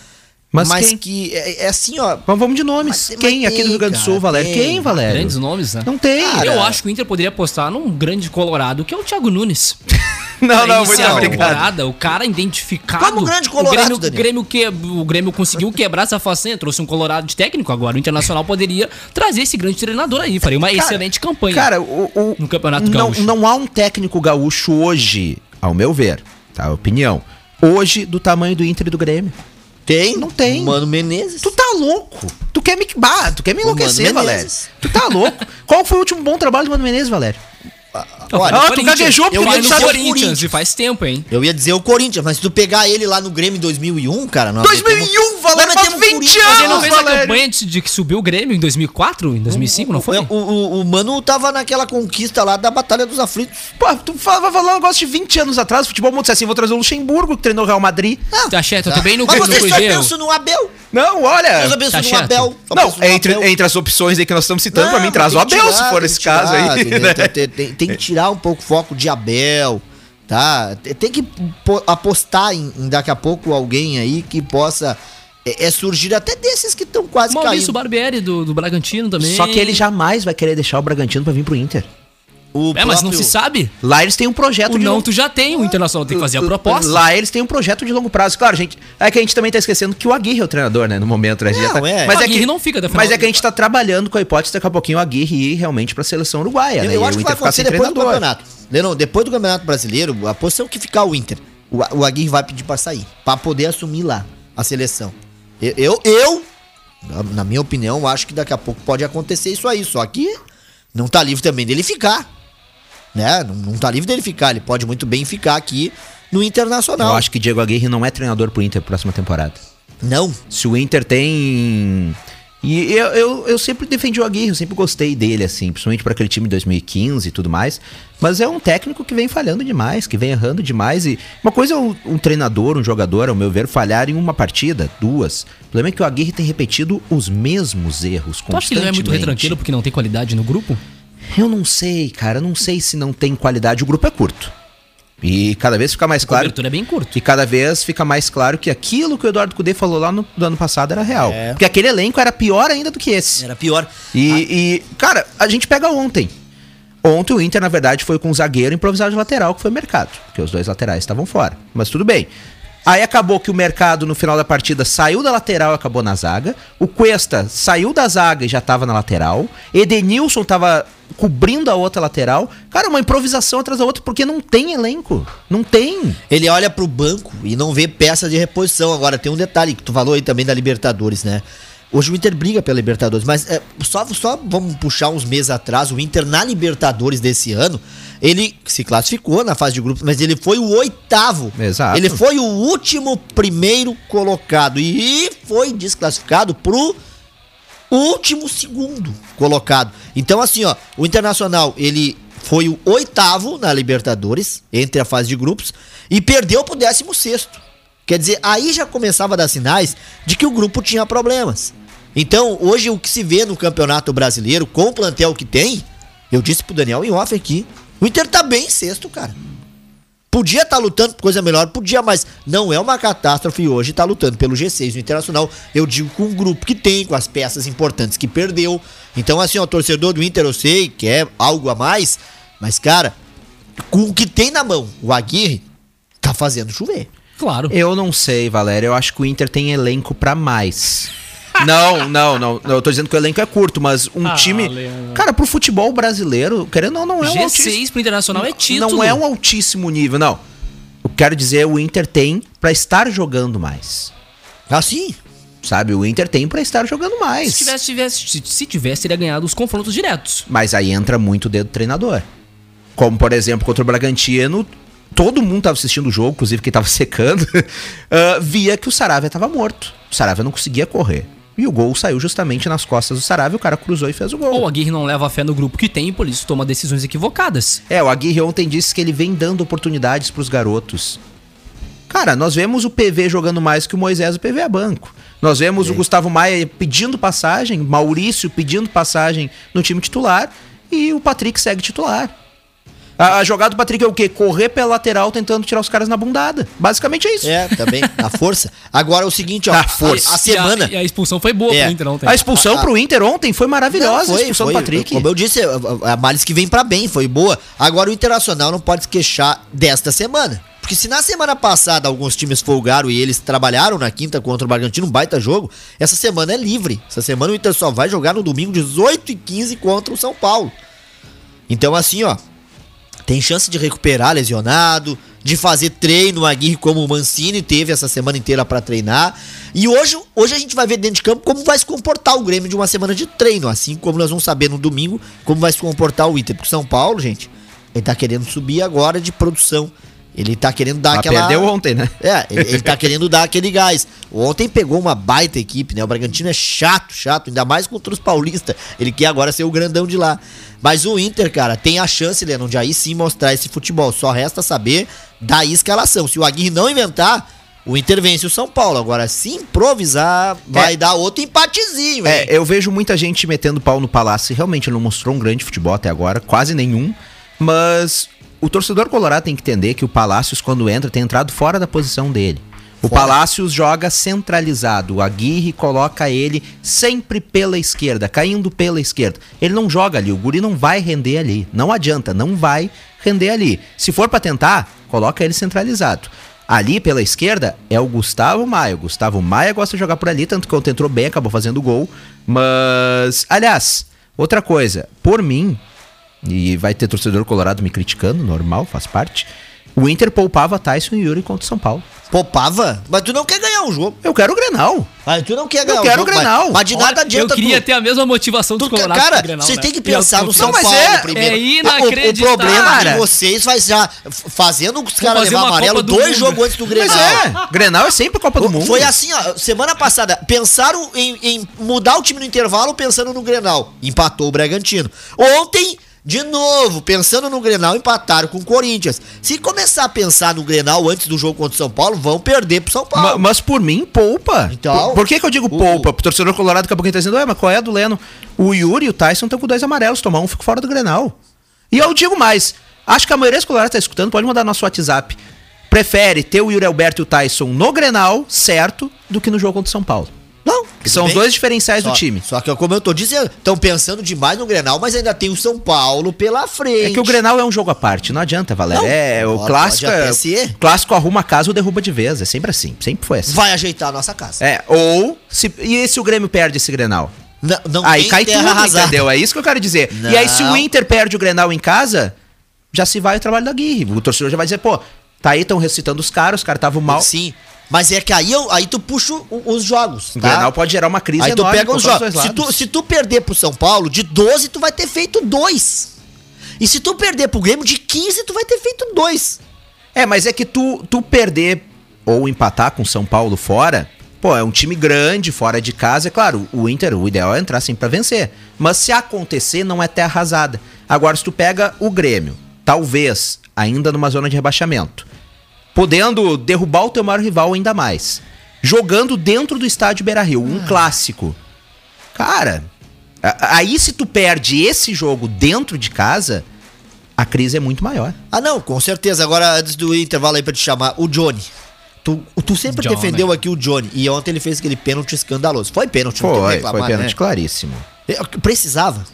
Mas Mas, quem? que é, é assim, ó. Vamos, vamos de nomes. Mas- mas quem aqui tem, do Rio Grande do Sul, cara, Valério? tem. Quem, Valério? Grandes nomes, né? Não tem. Cara, Eu acho que o Inter poderia apostar num grande colorado, que é o Thiago Nunes. não, Pra não, muito obrigado. temporada, o cara identificado. Como grande colorado, o Grêmio, Grêmio, que, o Grêmio conseguiu quebrar essa façanha, trouxe um colorado de técnico agora. O Internacional poderia trazer esse grande treinador aí. Faria uma excelente campanha. Cara, o, o- No Campeonato não, Gaúcho. não há um técnico gaúcho hoje, ao meu ver, tá? Opinião. Hoje, do tamanho do Inter e do Grêmio. Tem? Não tem. Mano Menezes. Tu tá louco? Tu quer me, bah, tu quer me enlouquecer, Valério? Tu tá louco? Qual foi o último bom trabalho do Mano Menezes, Valério? Olha, Ah, tu gaguejou porque eu ia não no o Corinthians, Corinthians. e faz tempo, hein? Eu ia dizer o Corinthians, mas se tu pegar ele lá no Grêmio em 2001, cara... nós 2001, metemos- Valério, faz metemos 20 Corinthians. anos, Ele não fez a Valério. campanha de, que subiu o Grêmio em 2004, em 2005, não foi? O, o, o Mano tava naquela conquista lá da Batalha dos Aflitos. Pô, tu vai falar um negócio de 20 anos atrás, futebol mundo disse assim, vou trazer o Luxemburgo, que treinou o Real Madrid. Tá certo, eu tô bem no, Mas no você só Cruzeiro. pensa no Abel. Não, olha... Eu só penso tá no certo. Abel. Só Não, entre, Abel. entre as opções aí que nós estamos citando, Não, pra mim, traz o Abel, se for esse caso aí. né? Tem, que tirar um pouco o foco de Abel, tá? Tem- que po- apostar em, em daqui a pouco alguém aí que possa é, é surgir até desses que estão quase Maurício caindo. Barbieri do, do Bragantino também. Só que ele jamais vai querer deixar o Bragantino pra vir pro Inter. O, É, mas não próprio- se sabe. Lá eles têm um projeto O de não longo- tu já tem, o Internacional tem que fazer a proposta. Lá eles têm um projeto de longo prazo. Claro, gente, é que a gente também tá esquecendo que o Aguirre é o treinador, né, no momento, né? A gente Não, já tá- é. Mas O é Aguirre que não fica final Mas é do- que a gente tá trabalhando com a hipótese daqui a pouquinho o Aguirre ir realmente pra seleção uruguaia, Eu, né? eu acho que vai acontecer depois do treinador. campeonato. Leandro, depois do campeonato brasileiro, a posição que ficar o Inter, o, o Aguirre vai pedir pra sair. Pra poder assumir lá a seleção. Eu, eu, eu, na- na minha opinião, acho que daqui a pouco pode acontecer isso aí. Só que não tá livre também dele ficar. Né? Não, não tá livre dele ficar. Ele pode muito bem ficar aqui no Internacional. Eu acho que Diego Aguirre não é treinador pro Inter próxima temporada. Não. Se o Inter tem. E eu, eu, eu sempre defendi o Aguirre, eu sempre gostei dele, assim, principalmente para aquele time de 2015 e tudo mais. Mas é um técnico que vem falhando demais, que vem errando demais. E uma coisa é um, um treinador, um jogador, ao meu ver, falhar em uma partida, duas. O problema é que o Aguirre tem repetido os mesmos erros Tu acha que ele não é muito constantemente. retranqueiro porque não tem qualidade no grupo? Eu não sei, cara, eu não sei se não tem qualidade. O grupo é curto. E cada vez fica mais A claro. cobertura é bem curto. E cada vez fica mais claro que aquilo que o Eduardo Cudê falou lá no, do ano passado era real. É. Porque aquele elenco era pior ainda do que esse. Era pior. E, Ah. e, cara, a gente pega ontem. Ontem o Inter, na verdade, foi com um zagueiro improvisado de lateral, que foi o mercado. Porque os dois laterais estavam fora. Mas tudo bem. Aí acabou que o mercado, no final da partida, saiu da lateral e acabou na zaga. O Cuesta saiu da zaga e já tava na lateral. Edenilson tava cobrindo a outra lateral. Cara, uma improvisação atrás da outra, porque não tem elenco. Não tem. Ele olha pro banco e não vê peça de reposição. Agora, tem um detalhe que tu falou aí também da Libertadores, né? Hoje o Inter briga pela Libertadores, mas é, só, só vamos puxar uns meses atrás. O Inter na Libertadores desse ano, ele se classificou na fase de grupos, mas ele foi o oitavo. Exato. Ele foi o último primeiro colocado e foi desclassificado pro último segundo colocado. Então, assim, ó, o Internacional, ele foi o oitavo na Libertadores, entre a fase de grupos, e perdeu pro décimo sexto. Quer dizer, aí já começava a dar sinais de que o grupo tinha problemas. Então, hoje o que se vê no Campeonato Brasileiro, com o plantel que tem, eu disse pro Daniel em off aqui, o Inter tá bem em sexto, cara. Podia estar lutando por coisa melhor, podia, mas não é uma catástrofe hoje estar lutando pelo G6 no Internacional. Eu digo com o grupo que tem, com as peças importantes que perdeu. Então, assim, ó, torcedor do Inter, eu sei que é algo a mais, mas, cara, com o que tem na mão, o Aguirre tá fazendo chover. Claro. Eu não sei, Valério. Eu acho que o Inter tem elenco pra mais. Não, não, não. Eu tô dizendo que o elenco é curto, mas um Ah, time. Leandro. Cara, pro futebol brasileiro, querendo ou não, não é um altíssimo. G6 pro Internacional é título. Não é um altíssimo nível, não. Eu quero dizer, o Inter tem pra estar jogando mais. Assim, Sabe? O Inter tem pra estar jogando mais. Se tivesse, tivesse, se, se tivesse, teria ganhado os confrontos diretos. Mas aí entra muito o dedo do treinador. Como, por exemplo, contra o Bragantino, todo mundo tava assistindo o jogo, inclusive quem tava secando, ah, via que o Saravia tava morto. O Saravia não conseguia correr. E o gol saiu justamente nas costas do Saravia, o cara cruzou e fez o gol. Ou a Aguirre não leva a fé no grupo que tem por isso toma decisões equivocadas. É, o Aguirre ontem disse que ele vem dando oportunidades pros garotos. Cara, nós vemos o PV jogando mais que o Moisés, o PV é banco. Nós vemos o Gustavo Maia pedindo passagem, Maurício pedindo passagem no time titular e o Patrick segue titular. A, a jogada do Patrick é o quê? Correr pela lateral tentando tirar os caras na bundada. Basicamente é isso. é, também, na força. Agora é o seguinte, ó, Na a- força. a, semana... E a, e a expulsão foi boa É. pro Inter ontem. A expulsão A- a- pro Inter ontem foi maravilhosa, Não, a expulsão do Patrick. Como eu disse, a, a males que vem pra bem, foi boa. Agora o Internacional não pode se queixar desta semana. Porque se na semana passada alguns times folgaram e eles trabalharam na quinta contra o Bragantino, um baita jogo, essa semana é livre. Essa semana o Inter só vai jogar no domingo 18 e 15 contra o São Paulo. Então assim, ó, tem chance de recuperar lesionado, de fazer treino, Aguirre como o Mancini teve essa semana inteira pra treinar. E hoje, hoje a gente vai ver dentro de campo como vai se comportar o Grêmio de uma semana de treino, assim como nós vamos saber no domingo como vai se comportar o Inter. Porque São Paulo, gente, ele tá querendo subir agora de produção. Ele tá querendo dar Mas aquela. perdeu ontem, né? É, ele, ele tá querendo dar aquele gás. Ontem pegou uma baita equipe, né? O Bragantino é chato, chato, ainda mais contra os paulistas. Ele quer agora ser o grandão de lá. Mas o Inter, cara, tem a chance, Lennon, de aí sim mostrar esse futebol. Só resta saber da escalação. Se o Aguirre não inventar, o Inter vence o São Paulo. Agora, se improvisar, vai dar outro empatezinho, hein? É, eu vejo muita gente metendo pau no Palácio. Realmente ele não mostrou um grande futebol até agora, quase nenhum. Mas o torcedor colorado tem que entender que o Palácios, quando entra, tem entrado fora da posição dele. O Fora. Palácios joga centralizado. O Aguirre coloca ele sempre pela esquerda, caindo pela esquerda. Ele não joga ali, o Guri não vai render ali. Não adianta, não vai render ali. Se for pra tentar, coloca ele centralizado. Ali pela esquerda é o Gustavo Maia. O Gustavo Maia gosta de jogar por ali, tanto que ontem entrou bem, acabou fazendo gol. Mas, aliás, outra coisa, por mim, e vai ter torcedor colorado me criticando, normal, faz parte. O Inter poupava Tyson e Yuri contra o São Paulo. Poupava? Mas tu não quer ganhar um jogo. Eu quero o Grenal. Mas tu não quer ganhar quero um jogo. o Grenal. Mas, mas de nada Olha, adianta eu queria tu... ter a mesma motivação dos Tu, colorados cara, Grenal, você né? tem que E eu- pensar no eu- São mas Paulo é- primeiro. é O- o, inacreditável. problema Cara. de vocês vai já fazendo os caras levar amarelo do dois Mundo. jogos antes do Mas Grenal. é, Grenal é sempre Copa do Mundo. Foi assim, ó, semana passada, pensaram em, em mudar o time no intervalo pensando no Grenal. Empatou o Bragantino. Ontem, de novo, pensando no Grenal, empataram com o Corinthians. Se começar a pensar no Grenal antes do jogo contra o São Paulo, vão perder pro São Ma- Paulo. mas por mim, poupa. Então, por, por que, que eu digo o- poupa? Pro torcedor colorado daqui a pouquinho tá dizendo, ué, mas qual é a do Leno? O Yuri e o Tyson estão com dois amarelos, tomar um fico fora do Grenal. E eu digo mais, acho que a maioria dos colorados tá escutando, pode mandar nosso WhatsApp. Prefere ter o Yuri Alberto e o Tyson no Grenal, certo, do que no jogo contra o São Paulo. Não, Que são os bem. dois diferenciais Só- do time. Só que, como eu tô dizendo, estão pensando demais no Grenal, mas ainda tem o São Paulo pela frente. É que o Grenal é um jogo à parte, não adianta, Valério. Não, é, o clássico, é- ser. clássico arruma a casa ou derruba de vez. É sempre assim, sempre foi assim. Vai ajeitar a nossa casa. É, ou se e se o Grêmio perde esse Grenal? Não, não Aí cai tudo, arrasada. entendeu? É isso que eu quero dizer. E aí se o Não. Inter perde o Grenal em casa, já se vai o trabalho da Aguirre. O torcedor já vai dizer, pô, tá aí, estão recitando os caras, os caras estavam mal. Sim. Mas é que aí, eu, aí tu puxa o- os jogos. O tá? Grenal pode gerar uma crise Aí tu enorme pega por os jogos. Se tu, se tu perder pro São Paulo, de 12, tu vai ter feito dois. E se tu perder pro Grêmio, de 15, tu vai ter feito dois. É, mas é que tu, tu perder ou empatar com São Paulo fora, pô, é um time grande, fora de casa. É claro, o Inter, o ideal é entrar sempre pra vencer. Mas se acontecer, não é terra arrasada. Agora, se tu pega o Grêmio, talvez ainda numa zona de rebaixamento, podendo derrubar o teu maior rival ainda mais, jogando dentro do estádio Beira Rio, um clássico. Cara, aí se tu perde esse jogo dentro de casa, a crise é muito maior. Ah, não, com certeza. Agora, antes do intervalo aí pra te chamar, o Johnny. Tu, tu sempre Johnny. defendeu aqui o Johnny. E ontem ele fez aquele pênalti escandaloso. Foi pênalti, não tem Foi, reclamar, foi pênalti né? claríssimo. Eu- Precisava.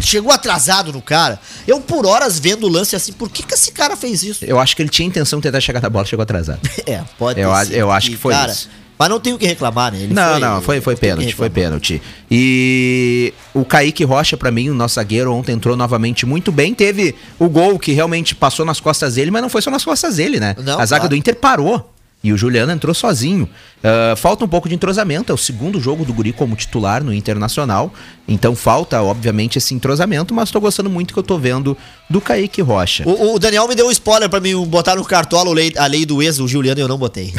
Chegou atrasado no cara. Eu, por horas, vendo o lance assim, por que, que esse cara fez isso? Eu acho que ele tinha intenção de tentar chegar na bola, chegou atrasado. É, pode Eu a- eu acho que foi isso. Mas não tem o que reclamar, né? Ele não, não, foi, foi não que pênalti, foi pênalti. E o Kaique Rocha, pra mim, o nosso zagueiro, ontem entrou novamente muito bem. Teve o gol que realmente passou nas costas dele, mas não foi só nas costas dele, né? Não, a zaga claro. do Inter parou. E o Juliano entrou sozinho. Ah, falta um pouco de entrosamento. É o segundo jogo do Guri como titular no Internacional. Então falta, obviamente, esse entrosamento. Mas tô gostando muito que eu tô vendo do Kaique Rocha. O, o Daniel me deu um spoiler pra mim botar no cartola a lei, a lei do ex, o Juliano, e eu não botei.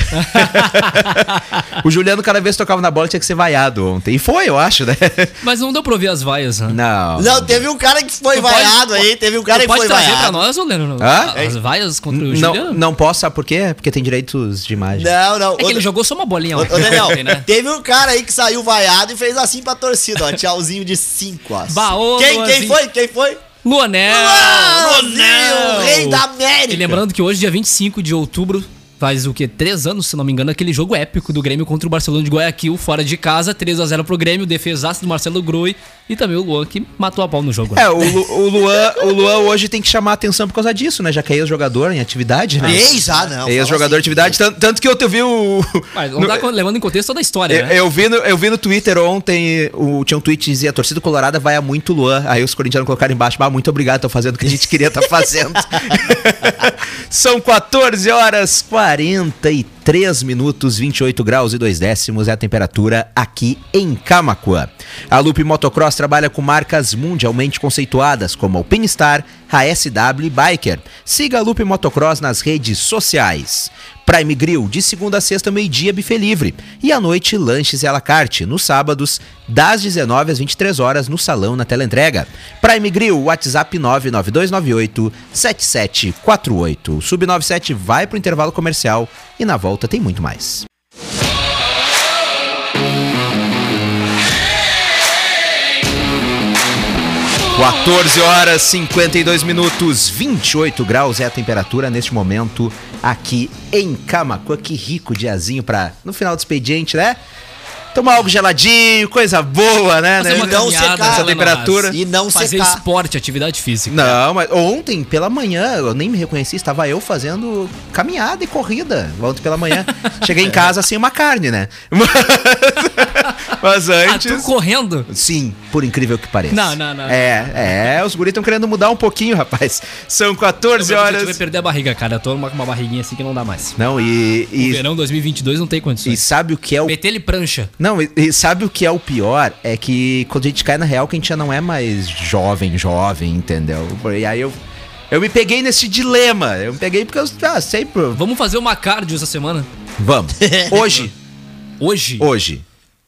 o Juliano, cada vez que tocava na bola, tinha que ser vaiado ontem. E foi, eu acho, né? Mas não deu pra ouvir as vaias, né? Não. Não, teve um cara que foi Tu pode- vaiado aí, teve um cara que pode foi trazer pra vaiado. nós, ô Leno? Hã? As vaias contra o Não, Juliano? não posso, sabe por quê? Porque tem direitos de imagem. Não, não. É que Ô, ele jogou só uma bolinha Ô, Daniel, ontem, né? teve um cara aí que saiu vaiado e fez assim pra torcida, ó. Tchauzinho de 5, ó. Bah, ô, quem, quem foi? Quem foi? Luanel! O rei da América. E lembrando que hoje, dia 25 de outubro, faz o quê? Três anos, se não me engano, aquele jogo épico do Grêmio contra o Barcelona de Guayaquil, fora de casa, 3 a 0 pro Grêmio, defesaço do Marcelo Groi e também o Luan, que matou a pau no jogo. né? É, o, Lu- o Luan, o Luan hoje tem que chamar a atenção por causa disso, né? Já que é ex-jogador em atividade, né? Ex, ah, não. É ex-jogador em atividade. Tanto, tanto que eu te vi o. Mas não tá levando em contexto toda a história, eu, né? eu vi no, eu vi no Twitter ontem, o, tinha um tweet que dizia: a torcida colorada vai a muito Luan. Aí os corintianos colocaram embaixo: ah, muito obrigado, estão fazendo o que a gente queria estar fazendo. São 14 horas 43 minutos, 28 graus e 2 décimos é a temperatura aqui em Camacuã. A Lupe Motocross trabalha com marcas mundialmente conceituadas como Alpinistar, ASW e Biker. Siga a Lupe Motocross nas redes sociais. Prime Grill, de segunda a sexta, meio-dia, buffet livre. E à noite, lanches e à la carte. Nos sábados, das 19 às 23 horas, no salão, na tela entrega. Prime Grill, WhatsApp 99298-7748. Sub97 vai pro intervalo comercial e na volta tem muito mais. ...14 horas 52 minutos, 28 graus é a temperatura neste momento aqui em Camacuã. Que rico diazinho pra, no final do expediente, né? Tomar algo geladinho, coisa boa, né? Fazer né? não secar essa temperatura. E não Fazer secar. esporte, atividade física. Não, mas ontem pela manhã, eu nem me reconheci, estava eu fazendo caminhada e corrida. Ontem pela manhã. Cheguei em casa sem uma carne, né? Mas, mas Ah, antes. tu correndo? Sim, por incrível que pareça. Não, não, não. É, é, os guris estão querendo mudar um pouquinho, rapaz. São 14 Eu vai horas. perder a barriga, cara. Eu tô com uma barriguinha assim que não dá mais. Não, e. O E, verão 2022 não tem e condições. sabe o que é o. Meter ele prancha. Não, e, e sabe o que é o pior? É que quando a gente cai na real, que a gente já não é mais jovem, jovem, entendeu? E aí eu. Eu me peguei nesse dilema. Eu me peguei porque eu ah, sempre. Vamos fazer uma cardio essa semana? Vamos. Hoje. Hoje? Hoje.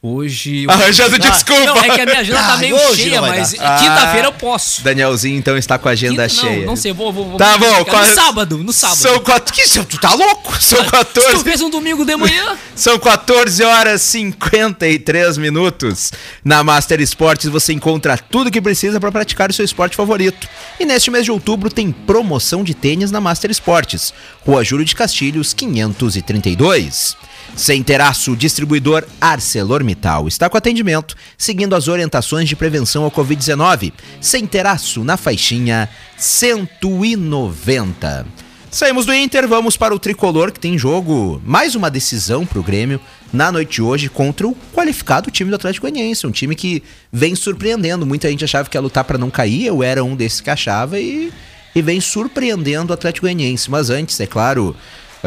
Hoje. Arranjando desculpa. Não, é que a minha agenda tá Ah, meio cheia, mas dar. quinta-feira Ah, eu posso. Danielzinho, então, está com a agenda Quinta- cheia. Não, não sei, vou. vou, vou Tá bom, No quase- sábado, no sábado. São quatro. Que isso? Tu tá louco? São Se tu 14. fez um domingo de manhã. São 14 horas e 53 minutos. Na Master Esportes você encontra tudo que precisa para praticar o seu esporte favorito. E neste mês de outubro tem promoção de tênis na Master Esportes. Rua Júlio de Castilhos, 532. Sem Teraço, distribuidor ArcelorMittal. Está com atendimento, seguindo as orientações de prevenção ao Covid-19. Sem Teraço, na faixinha 190. Saímos do Inter, vamos para o Tricolor, que tem jogo, mais uma decisão para o Grêmio na noite de hoje contra o qualificado time do Atlético Goianiense. Um time que vem surpreendendo. Muita gente achava que ia lutar para não cair, eu era um desses que achava e, e vem surpreendendo o Atlético Goianiense. Mas antes, é claro,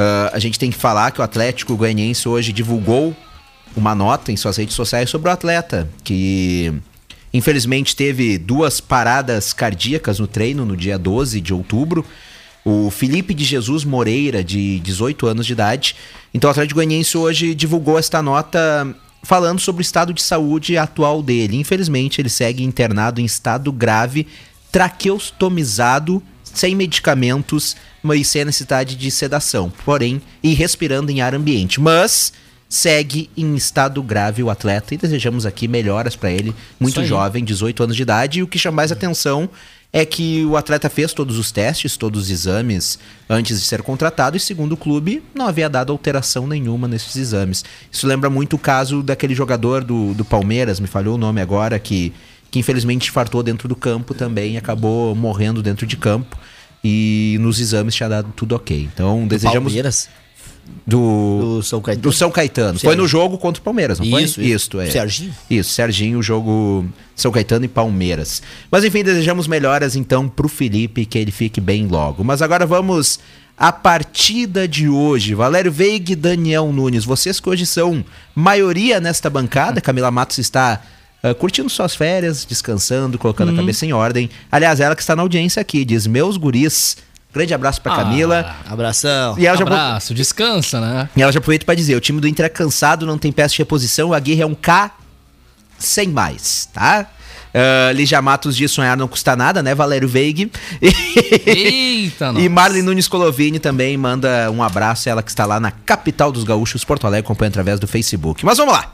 ah, a gente tem que falar que o Atlético Goianiense hoje divulgou uma nota em suas redes sociais sobre o atleta, que infelizmente teve duas paradas cardíacas no treino no dia 12 de outubro. O Felipe de Jesus Moreira, de 18 anos de idade. Então o Atlético Goianiense hoje divulgou esta nota falando sobre o estado de saúde atual dele. Infelizmente, ele segue internado em estado grave, traqueostomizado, sem medicamentos, mas sem a necessidade de sedação, porém, e respirando em ar ambiente. Mas segue em estado grave o atleta e desejamos aqui melhoras para ele, muito jovem, 18 anos de idade, e o que chama mais atenção é que o atleta fez todos os testes, todos os exames antes de ser contratado e segundo o clube não havia dado alteração nenhuma nesses exames. Isso lembra muito o caso daquele jogador do, do Palmeiras, me falhou o nome agora, que, que infelizmente infartou dentro do campo também e acabou morrendo dentro de campo e nos exames tinha dado tudo ok. Então desejamos Palmeiras. do, Do São Caetano. do São Caetano. Foi no jogo contra o Palmeiras, não foi? Isso, isso. É. Serginho? Isso, Serginho, o jogo São Caetano e Palmeiras. Mas enfim, desejamos melhoras então pro Felipe, que ele fique bem logo. Mas agora vamos à partida de hoje. Valério Veiga e Daniel Nunes, vocês que hoje são maioria nesta bancada, Camila Matos está ah, curtindo suas férias, descansando, colocando a cabeça em ordem. Aliás, ela que está na audiência aqui, diz: Meus guris. Grande abraço pra Ah, Camila. Abração. E ela já Abraço, descansa, né? e ela já aproveita pra dizer: o time do Inter é cansado, não tem peça de reposição, a Guerra é um K sem mais, tá? Uh, Lígia Matos diz sonhar não custa nada, né, Valério Veig? Eita, E Marlene Nunes Colovini também manda um abraço, ela que está lá na capital dos gaúchos, Porto Alegre, acompanha através do Facebook. Mas vamos lá.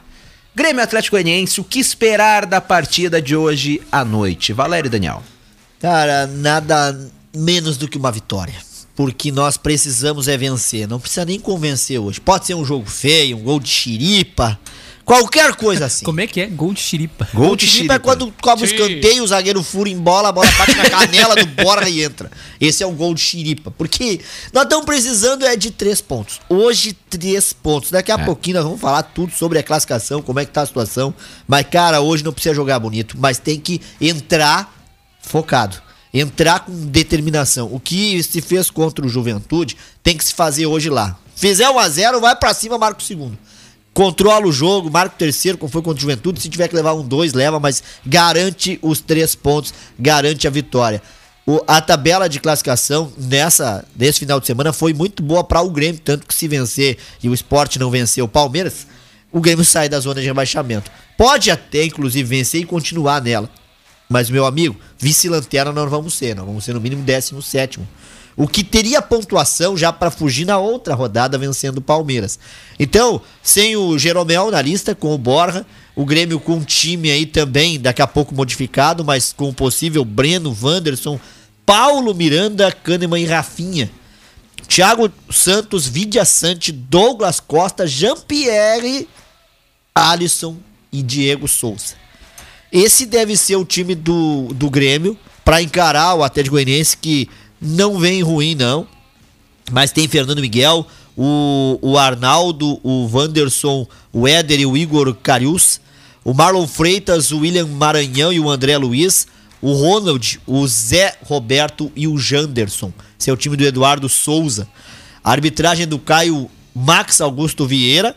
Grêmio Atlético Goianiense, o que esperar da partida de hoje à noite? Valério e Daniel. Cara, nada menos do que uma vitória. Porque nós precisamos é vencer. Não precisa nem convencer hoje. Pode ser um jogo feio, um gol de xiripa. Qualquer coisa assim. Como é que é? Gol de xiripa. Gol de Xiripa é Chiripa. quando cobra Sim. escanteio, o zagueiro fura em bola, a bola bate na canela do Borja e entra. Esse é o gol de xiripa. Porque nós estamos precisando é de três pontos. Hoje, três pontos. Daqui a pouquinho nós vamos falar tudo sobre a classificação, como é que tá a situação. Mas, cara, hoje não precisa jogar bonito, mas tem que entrar focado. Entrar com determinação. O que se fez contra o Juventude tem que se fazer hoje lá. Fizer 1 a 0 vai pra cima, marca o segundo. Controla o jogo, marca o terceiro, como foi contra o Juventude. Se tiver que levar um dois, leva, mas garante os três pontos, garante a vitória. O- a tabela de classificação nessa, nesse final de semana foi muito boa para o Grêmio, tanto que se vencer e o esporte não vencer o Palmeiras, o Grêmio sai da zona de rebaixamento. Pode até, inclusive, vencer e continuar nela. Mas, meu amigo, vice-lanterna nós não vamos ser, nós vamos ser no mínimo 17. O que teria pontuação já para fugir na outra rodada vencendo o Palmeiras. Então, sem o Jeromel na lista, com o Borja, o Grêmio com um time aí também, daqui a pouco modificado, mas com o possível Breno, Wanderson, Paulo Miranda, Kahneman e Rafinha. Thiago Santos, Vidia Sante, Douglas Costa, Jean-Pierre, Alisson e Diego Souza. Esse deve ser o time do, do Grêmio para encarar o Atlético Goianiense que não vem ruim não. Mas tem Fernando Miguel, o, o Arnaldo, o Wanderson, o Éder e o Igor Carius, o Marlon Freitas, o William Maranhão e o André Luiz, o Ronald, o Zé Roberto e o Janderson. Esse é o time do Eduardo Souza. A arbitragem do Caio Max Augusto Vieira.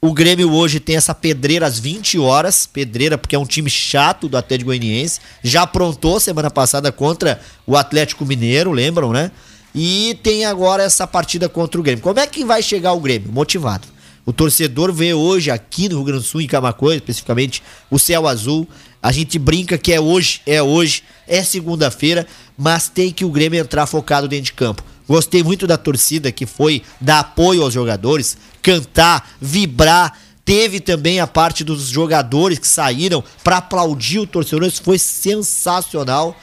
O Grêmio hoje tem essa pedreira às 20 horas. Pedreira, porque é um time chato do Atlético Goianiense. Já aprontou semana passada contra o Atlético Mineiro, lembram, né? E tem agora essa partida contra o Grêmio. Como é que vai chegar o Grêmio? Motivado. O torcedor vê hoje aqui no Rio Grande do Sul, em Camacoa, especificamente, o céu azul. A gente brinca que é hoje, é hoje, é segunda-feira, mas tem que o Grêmio entrar focado dentro de campo. Gostei muito da torcida que foi dar apoio aos jogadores, cantar, vibrar. Teve também a parte dos jogadores que saíram para aplaudir o torcedor, isso foi sensacional.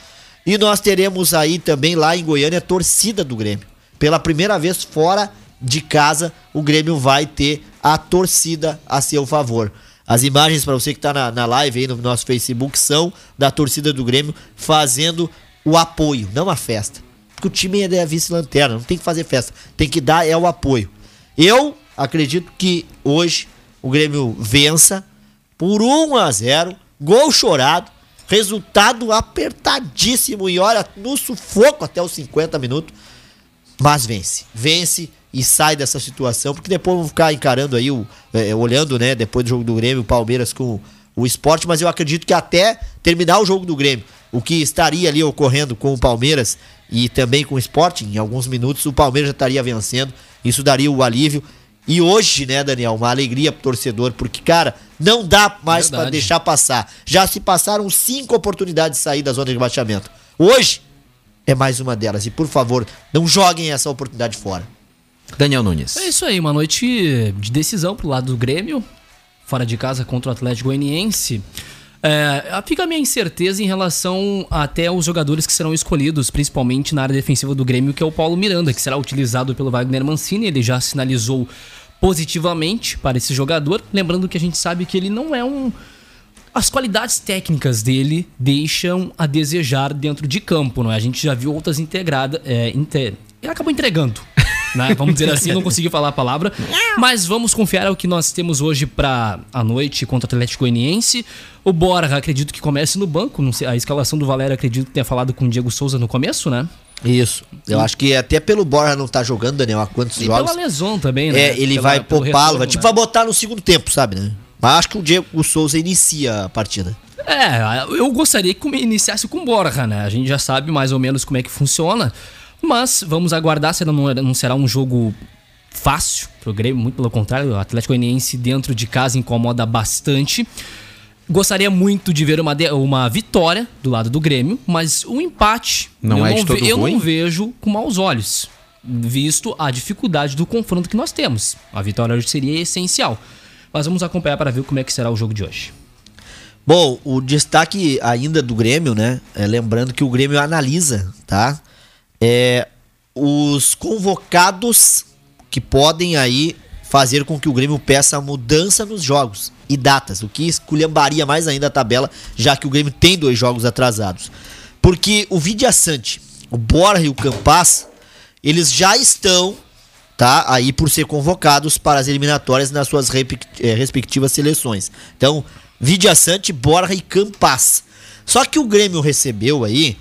E nós teremos aí também lá em Goiânia a torcida do Grêmio. Pela primeira vez fora de casa, o Grêmio vai ter a torcida a seu favor. As imagens para você que está na, na live aí no nosso Facebook são da torcida do Grêmio fazendo o apoio, não a festa. Porque o time é vice-lanterna, não tem que fazer festa, tem que dar é o apoio. Eu acredito que hoje o Grêmio vença por 1 a 0, gol chorado, resultado apertadíssimo e olha no sufoco até os 50 minutos, mas vence. Vence e sai dessa situação, porque depois vão ficar encarando aí, o, é, olhando, né, depois do jogo do Grêmio, o Palmeiras com o esporte, mas eu acredito que até terminar o jogo do Grêmio, o que estaria ali ocorrendo com o Palmeiras e também com o esporte, em alguns minutos o Palmeiras já estaria vencendo, isso daria o alívio. E hoje, né, Daniel, uma alegria pro torcedor, porque, cara, não dá mais para deixar passar. Já se passaram cinco oportunidades de sair da zona de rebaixamento. Hoje é mais uma delas. E, por favor, não joguem essa oportunidade fora. Daniel Nunes. É isso aí, uma noite de decisão pro lado do Grêmio, fora de casa contra o Atlético Goianiense. É, fica a minha incerteza em relação até aos jogadores que serão escolhidos, principalmente na área defensiva do Grêmio, que é o Paulo Miranda, que será utilizado pelo Wagner Mancini. Ele já sinalizou positivamente para esse jogador. Lembrando que a gente sabe que ele não é um. As qualidades técnicas dele deixam a desejar dentro de campo, não é? A gente já viu outras integradas. É, inte- Ele acabou entregando. Né? Vamos dizer assim, não consegui falar a palavra. Mas vamos confiar ao que nós temos hoje para a noite contra o Atlético Goianiense. O Borja, acredito que comece no banco. Não sei, a escalação do Valério, acredito que tenha falado com o Diego Souza no começo, né? Isso. Eu acho que até pelo Borja não tá jogando, Daniel, há quantos E jogos. pela lesão também, né? É, ele Pela- vai poupá-lo, vai, tipo, né? vai botar no segundo tempo, sabe, né? Mas acho que o Diego Souza inicia a partida. É, eu gostaria que iniciasse com Borja, né? A gente já sabe mais ou menos como é que funciona. Mas vamos aguardar, se não, não será um jogo fácil pro Grêmio, muito pelo contrário, o Atlético Goianiense dentro de casa incomoda bastante. Gostaria muito de ver uma, de- uma vitória do lado do Grêmio, mas o empate Não eu, é todo eu ruim? não vejo com maus olhos, visto a dificuldade do confronto que nós temos. A vitória hoje seria essencial. Mas vamos acompanhar para ver como é que será o jogo de hoje. Bom, o destaque ainda do Grêmio, né? É, lembrando que o Grêmio analisa, tá? É, os convocados que podem aí fazer com que o Grêmio peça mudança nos jogos e datas, o que esculhambaria mais ainda a tabela, já que o Grêmio tem dois jogos atrasados. Porque o Vidia Sante, o Borja e o Campas, eles já estão tá? Aí por ser convocados para as eliminatórias nas suas eh, respectivas seleções. Então, Vidia Sante, Borja e Campas. Só que o Grêmio recebeu aí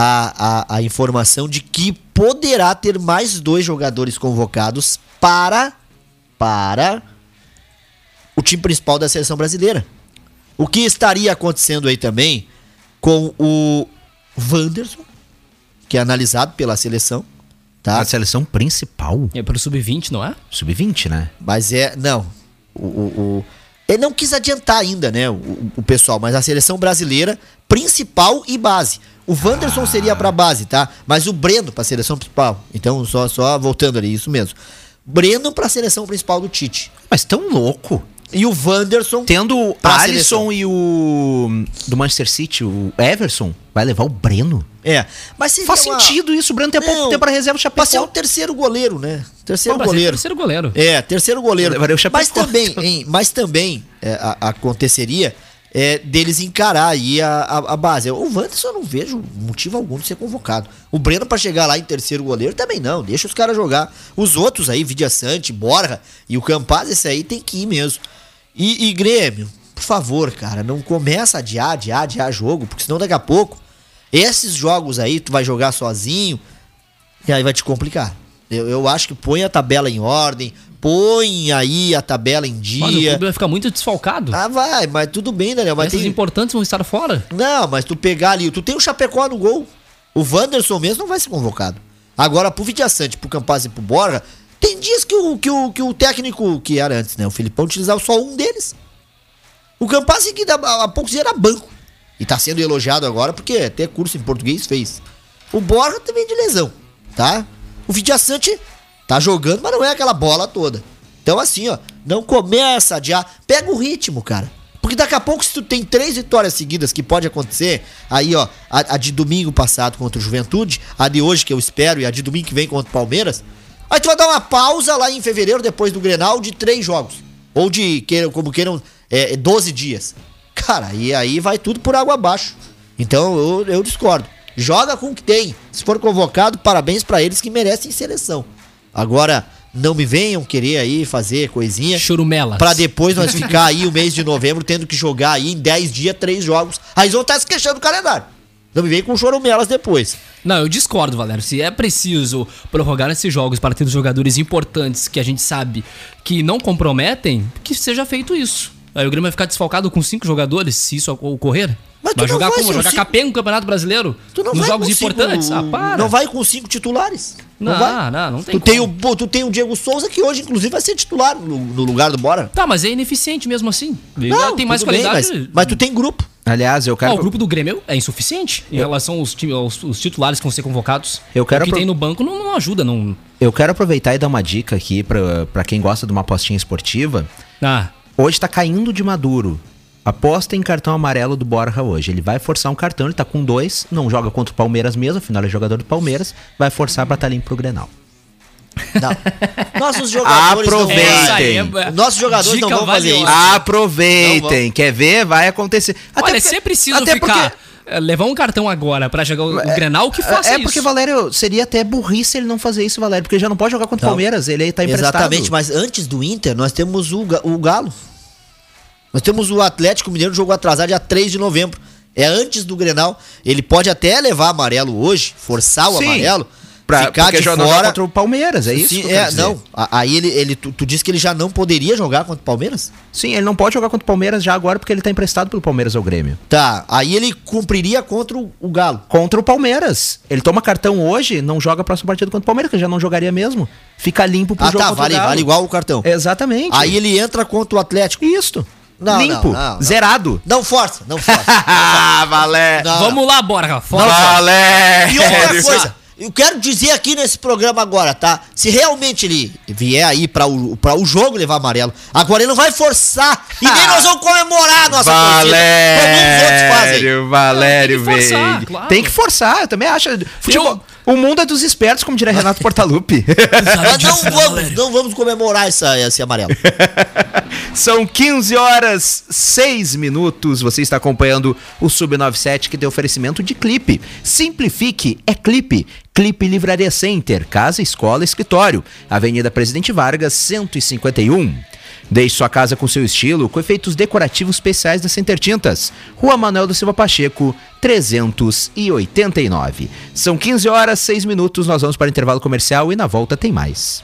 a, a, a informação de que poderá ter mais dois jogadores convocados para para o time principal da seleção brasileira. O que estaria acontecendo aí também com o Wanderson, que é analisado pela seleção, tá? A seleção principal. É pro Sub-20, não é? Sub-20, né? Mas é. Não. O, o- o- ele não quis adiantar ainda, né? O, o pessoal, mas a seleção brasileira, principal e base. O Wanderson seria pra base, tá? Mas o Breno pra seleção principal. Então, só, só voltando ali, isso mesmo. Breno pra seleção principal do Tite. Mas tão louco. E o Wanderson. Tendo o Alisson e o do Manchester City, o Everson, vai levar o Breno. É. Mas Faz uma- sentido isso, o Breno tem pouco tempo para reserva o Pra ser o terceiro goleiro, né? Terceiro Pra ser goleiro. terceiro goleiro. É, terceiro goleiro. Mas também, hein, mas também é, a- aconteceria é, deles encarar aí a, a, a base. O Wanderson eu não vejo motivo algum de ser convocado. O Breno pra chegar lá em terceiro goleiro também não. Deixa os caras jogar. Os outros aí, Vidia Sante, Borja e o Campaz, esse aí tem que ir mesmo. E, e Grêmio, por favor, cara, não começa a adiar, adiar, adiar jogo, porque senão daqui a pouco esses jogos aí tu vai jogar sozinho e aí vai te complicar. Eu, eu acho que põe a tabela em ordem, põe aí a tabela em Mas o dia. clube vai ficar muito desfalcado. Ah, vai, mas tudo bem, Daniel. Mas Peças tem... importantes vão estar fora. Não, mas tu pegar ali, tu tem o Chapecó no gol. O Wanderson mesmo não vai ser convocado. Agora, pro Vidiaçante, pro Campaz e pro Borja, tem dias que o, que, o, que o técnico, que era antes, né? O Filipão utilizava só um deles. O Campaz que há poucos dias era banco. E tá sendo elogiado agora porque até curso em português fez. O Borja também de lesão, tá? O Vidiaçante tá jogando, mas não é aquela bola toda. Então assim, ó, não começa a adiar. Pega o ritmo, cara. Porque daqui a pouco, se tu tem três vitórias seguidas, que pode acontecer, aí, ó, a, a de domingo passado contra o Juventude, a de hoje que eu espero, e a de domingo que vem contra o Palmeiras, aí tu vai dar uma pausa lá em fevereiro, depois do Grenal, de três jogos. Ou de, queiram, como queiram, é, 12 dias. Cara, e aí vai tudo por água abaixo. Então eu, eu discordo. Joga com o que tem. Se for convocado, parabéns pra eles que merecem seleção. Agora, não me venham querer aí fazer coisinha. Churumelas. Pra depois nós ficar aí o mês de novembro tendo que jogar aí em 10 dias, três jogos. Aí vão estar se queixando do calendário. Não me vem com chorumelas depois. Não, eu discordo, Valério. Se é preciso prorrogar esses jogos para ter os jogadores importantes que a gente sabe que não comprometem, que seja feito isso. Aí o Grêmio vai ficar desfalcado com cinco jogadores, se isso ocorrer. Mas tu vai jogar vai como? Jogar cinco- capenga no Campeonato Brasileiro? Tu não Nos vai jogos cinco- importantes? Ah, para. Não vai com cinco titulares. Não, Não, vai. não, não tem tu tem, o, como. pô, tu tem o Diego Souza, que hoje, inclusive, vai ser titular no, no lugar do Bora. Tá, mas é ineficiente mesmo assim. Ele Não, tem mais tudo bem, qualidade. mas, mas tu tem grupo. Aliás, eu Ah, quero. o grupo do Grêmio é insuficiente em relação aos, aos- aos titulares que vão ser convocados. Eu quero o que apro- tem no banco não, não ajuda, não. Eu quero aproveitar e dar uma dica aqui pra quem gosta de uma apostinha esportiva. Ah, Hoje tá caindo de maduro. Aposta em cartão amarelo do Borja hoje. Ele vai forçar um cartão, ele tá com dois, não joga contra o Palmeiras mesmo, afinal ele é jogador do Palmeiras, vai forçar pra estar limpo pro Grenal. Não. Nossos jogadores Aproveitem. não vão. é- Nossos jogadores dica não vão fazer isso. Aproveitem, quer ver? Vai acontecer. Até Olha, porque- se é preciso até ficar. porque- Levar um cartão agora pra jogar o, o Grenal, que faça é isso. porque, Valério, seria até burrice ele não fazer isso, Valério, porque ele já não pode jogar contra o. Palmeiras, ele aí tá emprestado. Exatamente, mas antes do Inter, nós temos o, o Galo. Nós temos o Atlético Mineiro jogo atrasado dia 3 de novembro. É antes do Grenal. Ele pode até levar amarelo hoje, forçar o Sim, amarelo, Pra, ficar de já não joga fora. contra o Palmeiras, é isso? Sim, que eu quero é, dizer. não. Aí ele, ele tu, tu disse que ele já não poderia jogar contra o Palmeiras? Sim, ele não pode jogar contra o Palmeiras já agora porque ele tá emprestado pelo Palmeiras ao Grêmio. Tá. Aí ele cumpriria contra o, o Galo. Contra o Palmeiras. Ele toma cartão hoje, não joga a próxima partida contra o Palmeiras, que ele já não jogaria mesmo. Fica limpo pro Ah, jogo tá. Vale, o Galo. vale igual o cartão. Exatamente. Aí ele entra contra o Atlético. Isto. Não, limpo. não, não, não. Zerado. Não força, não força. Ah. Não, Vamos lá, bora, fora. Valério. E outra coisa, eu quero dizer aqui nesse programa agora, tá? Se realmente ele vier aí pra o, pra o jogo levar amarelo, agora ele não vai forçar e nem nós vamos comemorar a nossa torcida, como os outros fazem. Valério, Valério, Tem que forçar, velho. claro. Tem que forçar, eu também acho. Futebol, O mundo é dos espertos, como diria Renato Portaluppi. Mas não vamos, não vamos comemorar essa, esse amarelo. São 15 horas 6 minutos. Você está acompanhando o Sub97 que tem oferecimento de clipe. Simplifique, é clipe. Clipe Livraria Center, casa, escola, escritório. Avenida Presidente Vargas, 151. Deixe sua casa com seu estilo, com efeitos decorativos especiais da Center Tintas. Rua Manuel da Silva Pacheco, 389. São 15 horas 6 minutos. Nós vamos para o intervalo comercial e na volta tem mais.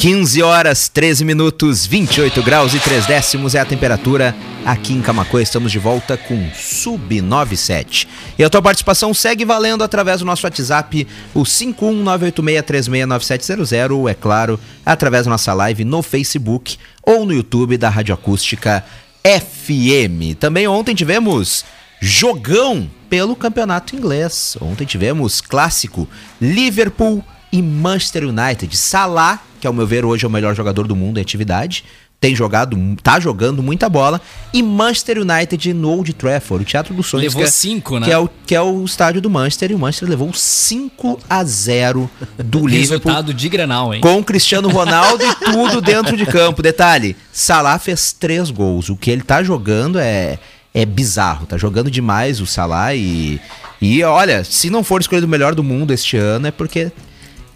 15 horas, 13 minutos, 28 graus e 3 décimos é a temperatura aqui em Camacuã. Estamos de volta com Sub 97. E a tua participação segue valendo através do nosso WhatsApp, o 51986369700, ou é claro, através da nossa live no Facebook ou no YouTube da Rádio Acústica FM. Também ontem tivemos jogão pelo campeonato inglês. Ontem tivemos clássico Liverpool e Manchester United. Salah, que ao meu ver hoje é o melhor jogador do mundo em atividade, tem jogado, tá jogando muita bola. E Manchester United no Old Trafford, o Teatro dos Sonhos. Levou que é- cinco, né? Que é, o, que é o estádio do Manchester. E o Manchester levou 5 a 0 do Liverpool. Resultado de Grenal, hein? Com o Cristiano Ronaldo e tudo dentro de campo. Detalhe: Salah fez três gols. O que ele tá jogando é, é bizarro. Tá jogando demais o Salah e. E olha, se não for escolhido o melhor do mundo este ano, é porque.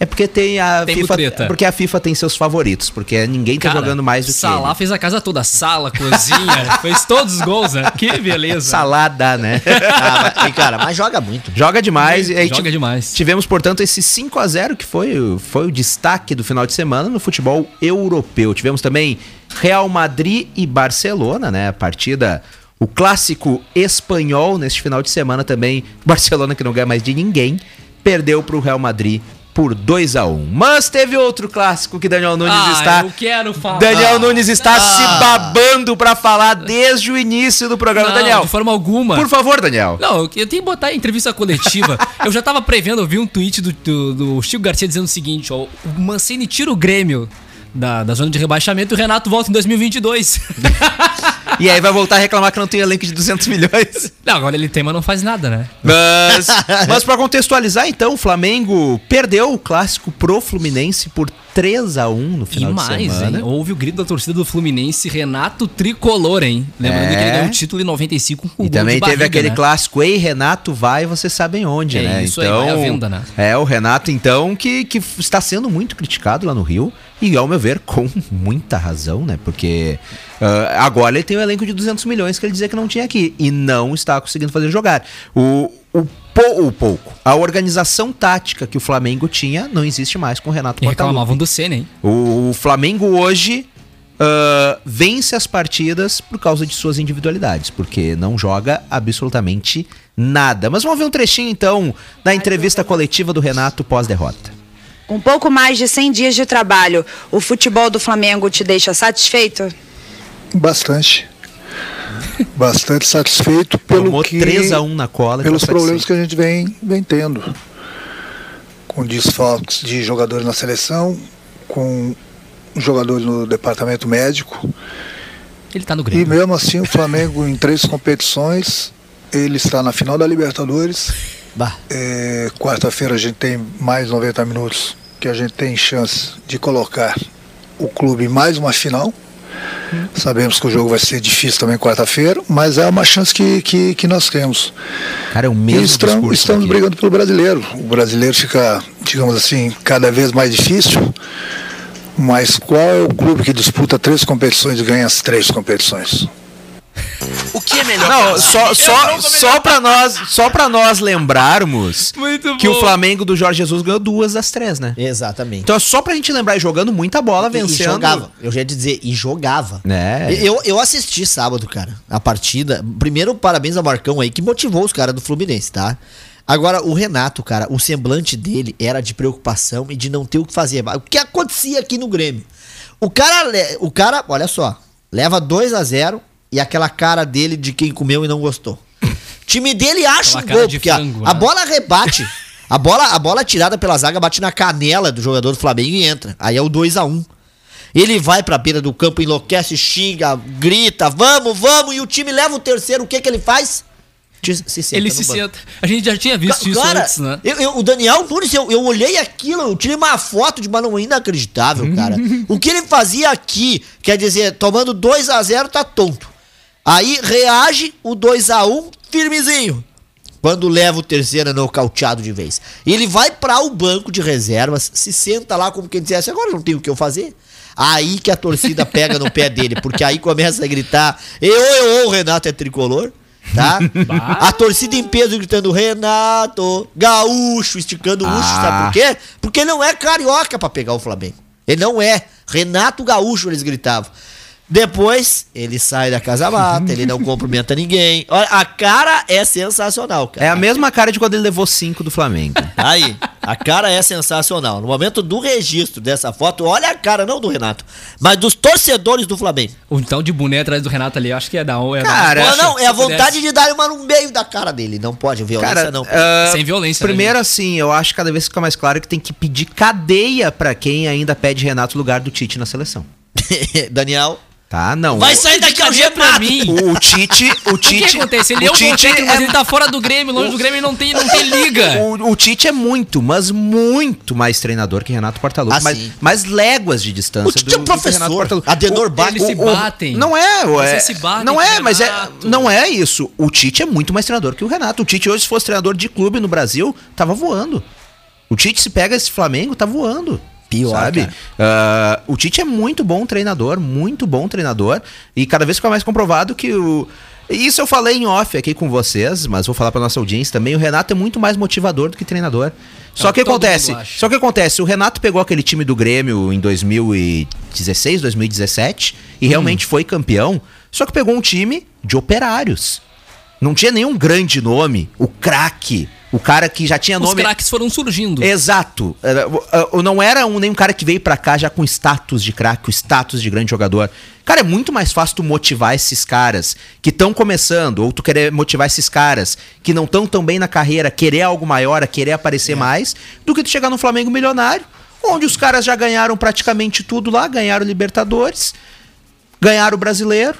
É porque tem a Tem FIFA. mutreta. é porque a FIFA tem seus favoritos. Porque ninguém tá Cara, jogando mais do que. Salah ele. fez a casa toda, sala, cozinha, fez todos os gols, né? Que beleza. Salada, né? Ah, mas, e, cara, mas joga muito. Joga demais. e aí Joga demais. Tivemos, portanto, esse 5 a 0 que foi, o- foi o destaque do final de semana no futebol europeu. Tivemos também Real Madrid e Barcelona, né? A partida, o clássico espanhol neste final de semana também. Barcelona que não ganha mais de ninguém, perdeu para o Real Madrid por 2 a 1 Mas teve outro clássico que Daniel Nunes Ah, está. eu quero falar. Daniel Nunes está Ah. se babando para falar desde o início do programa. Não, Daniel, de forma alguma. por favor, Daniel. Não, eu tenho que botar em entrevista coletiva. eu já tava prevendo, eu vi um tweet do, do, do Chico Garcia dizendo o seguinte: ó, o Mancini tira o Grêmio da, da zona de rebaixamento e o Renato volta em 2022. E aí vai voltar a reclamar que não tem elenco de 200 milhões. não, agora ele tem, mas não faz nada, né? Mas, mas para contextualizar, então, o Flamengo perdeu o clássico pro Fluminense por 3 a 1 no E final de mais, semana. hein? Houve o grito da torcida do Fluminense, Renato Tricolor, hein? Lembrando É. que ele ganhou o título em 95 com E gol também de teve barriga, aquele né? clássico, ei Renato, vai, vocês sabem onde, É né? isso aí, vai à venda, né? É, o Renato, então, que, que está sendo muito criticado lá no Rio, e ao meu ver, com muita razão, né? Porque ah, agora ele tem um elenco de 200 milhões que ele dizia que não tinha aqui, e não está conseguindo fazer jogar. O, o, pou- o pouco, a organização tática que o Flamengo tinha não existe mais com o Renato E Portaluppi. reclamavam do Senna, hein? O Flamengo hoje ah, vence as partidas por causa de suas individualidades, porque não joga absolutamente nada. Mas vamos ver um trechinho então da entrevista coletiva do Renato pós-derrota. Com pouco mais de 100 dias de trabalho, o futebol do Flamengo te deixa satisfeito? Bastante. Bastante satisfeito pelo Tomou que 3 a 1 na cola. e pelos tá problemas satisfeito. que a gente vem, vem tendo. Com desfalques de jogadores na seleção, com jogadores no departamento médico. Ele tá no E Grêmio. mesmo assim o Flamengo em três competições, ele está na final da Libertadores. É, Quarta-feira a gente tem mais 90 minutos que a gente tem chance de colocar o clube em mais uma final. Sabemos que o jogo vai ser difícil também quarta-feira, mas é uma chance que, que, que nós temos. Cara, é o mesmo estamos, estamos brigando pelo brasileiro. O brasileiro fica, digamos assim, cada vez mais difícil. Mas qual é o clube que disputa três competições e ganha as três competições? O que é melhor? Não, só, só, só pra nós, só pra nós lembrarmos Muito que o. Flamengo do Jorge Jesus ganhou duas das três, né? exatamente. Então é só pra gente lembrar, jogando muita bola, E- vencendo. E jogava. Eu já ia dizer, e jogava. É. Eu, eu assisti sábado, cara, a partida. Primeiro, parabéns ao Marcão aí, que motivou os caras do Fluminense, tá? Agora, o Renato, cara, o semblante dele era de preocupação e de não ter o que fazer. O que acontecia aqui no Grêmio? O cara, o cara, olha só, leva 2 a 0 e aquela cara dele de quem comeu e não gostou. O time dele acha Aquela um gol, porque a, frango, a né? bola rebate. A bola, a bola tirada pela zaga bate na canela do jogador do Flamengo e entra. Aí é o 2 a 1 Ele vai pra beira do campo, enlouquece, xinga, grita, vamos, vamos, e o time leva o terceiro, o que que ele faz? Se senta Ele se banco. senta. A gente já tinha visto Ca- isso cara, antes, né? eu- eu- o Daniel Nunes, eu, eu olhei aquilo, eu tirei uma foto de mano inacreditável, cara. o que ele fazia aqui, quer dizer, tomando 2 a 0 tá tonto. Aí reage o 2 a 1 firmezinho. Quando leva o terceiro é nocauteado de vez. Ele vai para o banco de reservas, se senta lá como quem dissesse, agora não tem o que eu fazer. Aí que a torcida pega no pé dele, porque aí começa a gritar, eu, eu, o Renato é tricolor, tá? A torcida em peso gritando, Renato, gaúcho, esticando o Ah. sabe por quê? Porque não é carioca pra pegar o Flamengo. Ele não é. Renato Gaúcho, eles gritavam. Depois, ele sai da casa mata, ele não cumprimenta ninguém. Olha, a cara é sensacional, cara. É a mesma cara de quando ele levou cinco do Flamengo. Aí, a cara é sensacional. No momento do registro dessa foto, olha a cara, não do Renato, mas dos torcedores do Flamengo. O então de boné atrás do Renato ali, acho que é da é da- Cara, Não, Poxa, não, é a vontade de dar uma no meio da cara dele. Não pode, violência Cara, não. ah, Sem violência, né, Primeiro, assim, eu acho que cada vez fica mais claro que tem que pedir cadeia pra quem ainda pede Renato lugar do Tite na seleção. Daniel, Tá? Não. vai sair daqui ao Cadê pra mim? O, o Tite. O O que Tite. acontece? Ele o é um Tite técnico, mas é- ele tá fora do Grêmio, longe do Grêmio, não tem, não tem liga. O, o Tite é muito, mas muito mais treinador que Renato Portaluppi. Ah, mas, sim. mas léguas de distância. O Tite é um professor. Adenor O- bate. Eles se batem. Não é, ué. Se batem não é, o mas é, não é isso. O Tite é muito mais treinador que o Renato. O Tite hoje, se fosse treinador de clube no Brasil, tava voando. O Tite se pega esse Flamengo, tá voando. Pior, sabe? Ah, o Tite é muito bom treinador, muito bom treinador. E cada vez fica mais comprovado que o. Isso eu falei em off aqui com vocês, mas vou falar pra nossa audiência também. O Renato é muito mais motivador do que treinador. Só É, que acontece, só que acontece, o Renato pegou aquele time do Grêmio em 2016, 2017 e Hum. realmente foi campeão. Só que pegou um time de operários. Não tinha nenhum grande nome, o craque, o cara que já tinha Os nome. craques foram surgindo. Exato. Não era um, nenhum cara que veio pra cá já com status de craque, o status de grande jogador. Cara, é muito mais fácil tu motivar esses caras que estão começando, ou tu querer motivar esses caras que não estão tão bem na carreira, querer algo maior, a querer aparecer mais, do que tu chegar no Flamengo milionário, onde os caras já ganharam praticamente tudo lá, ganharam Libertadores, ganharam o brasileiro.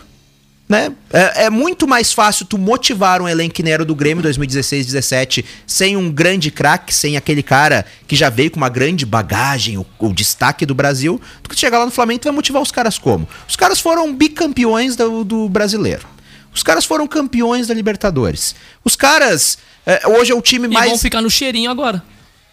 Né? É, é muito mais fácil tu motivar um elenco que nem era o do Grêmio 2016, 17 sem um grande craque, sem aquele cara que já veio com uma grande bagagem, o, o destaque do Brasil, do que tu chegar lá no Flamengo tu vai motivar os caras como? Os caras foram bicampeões do, do brasileiro. Os caras foram campeões da Libertadores. Os caras. é, hoje é o time E mais. vão ficar no cheirinho agora.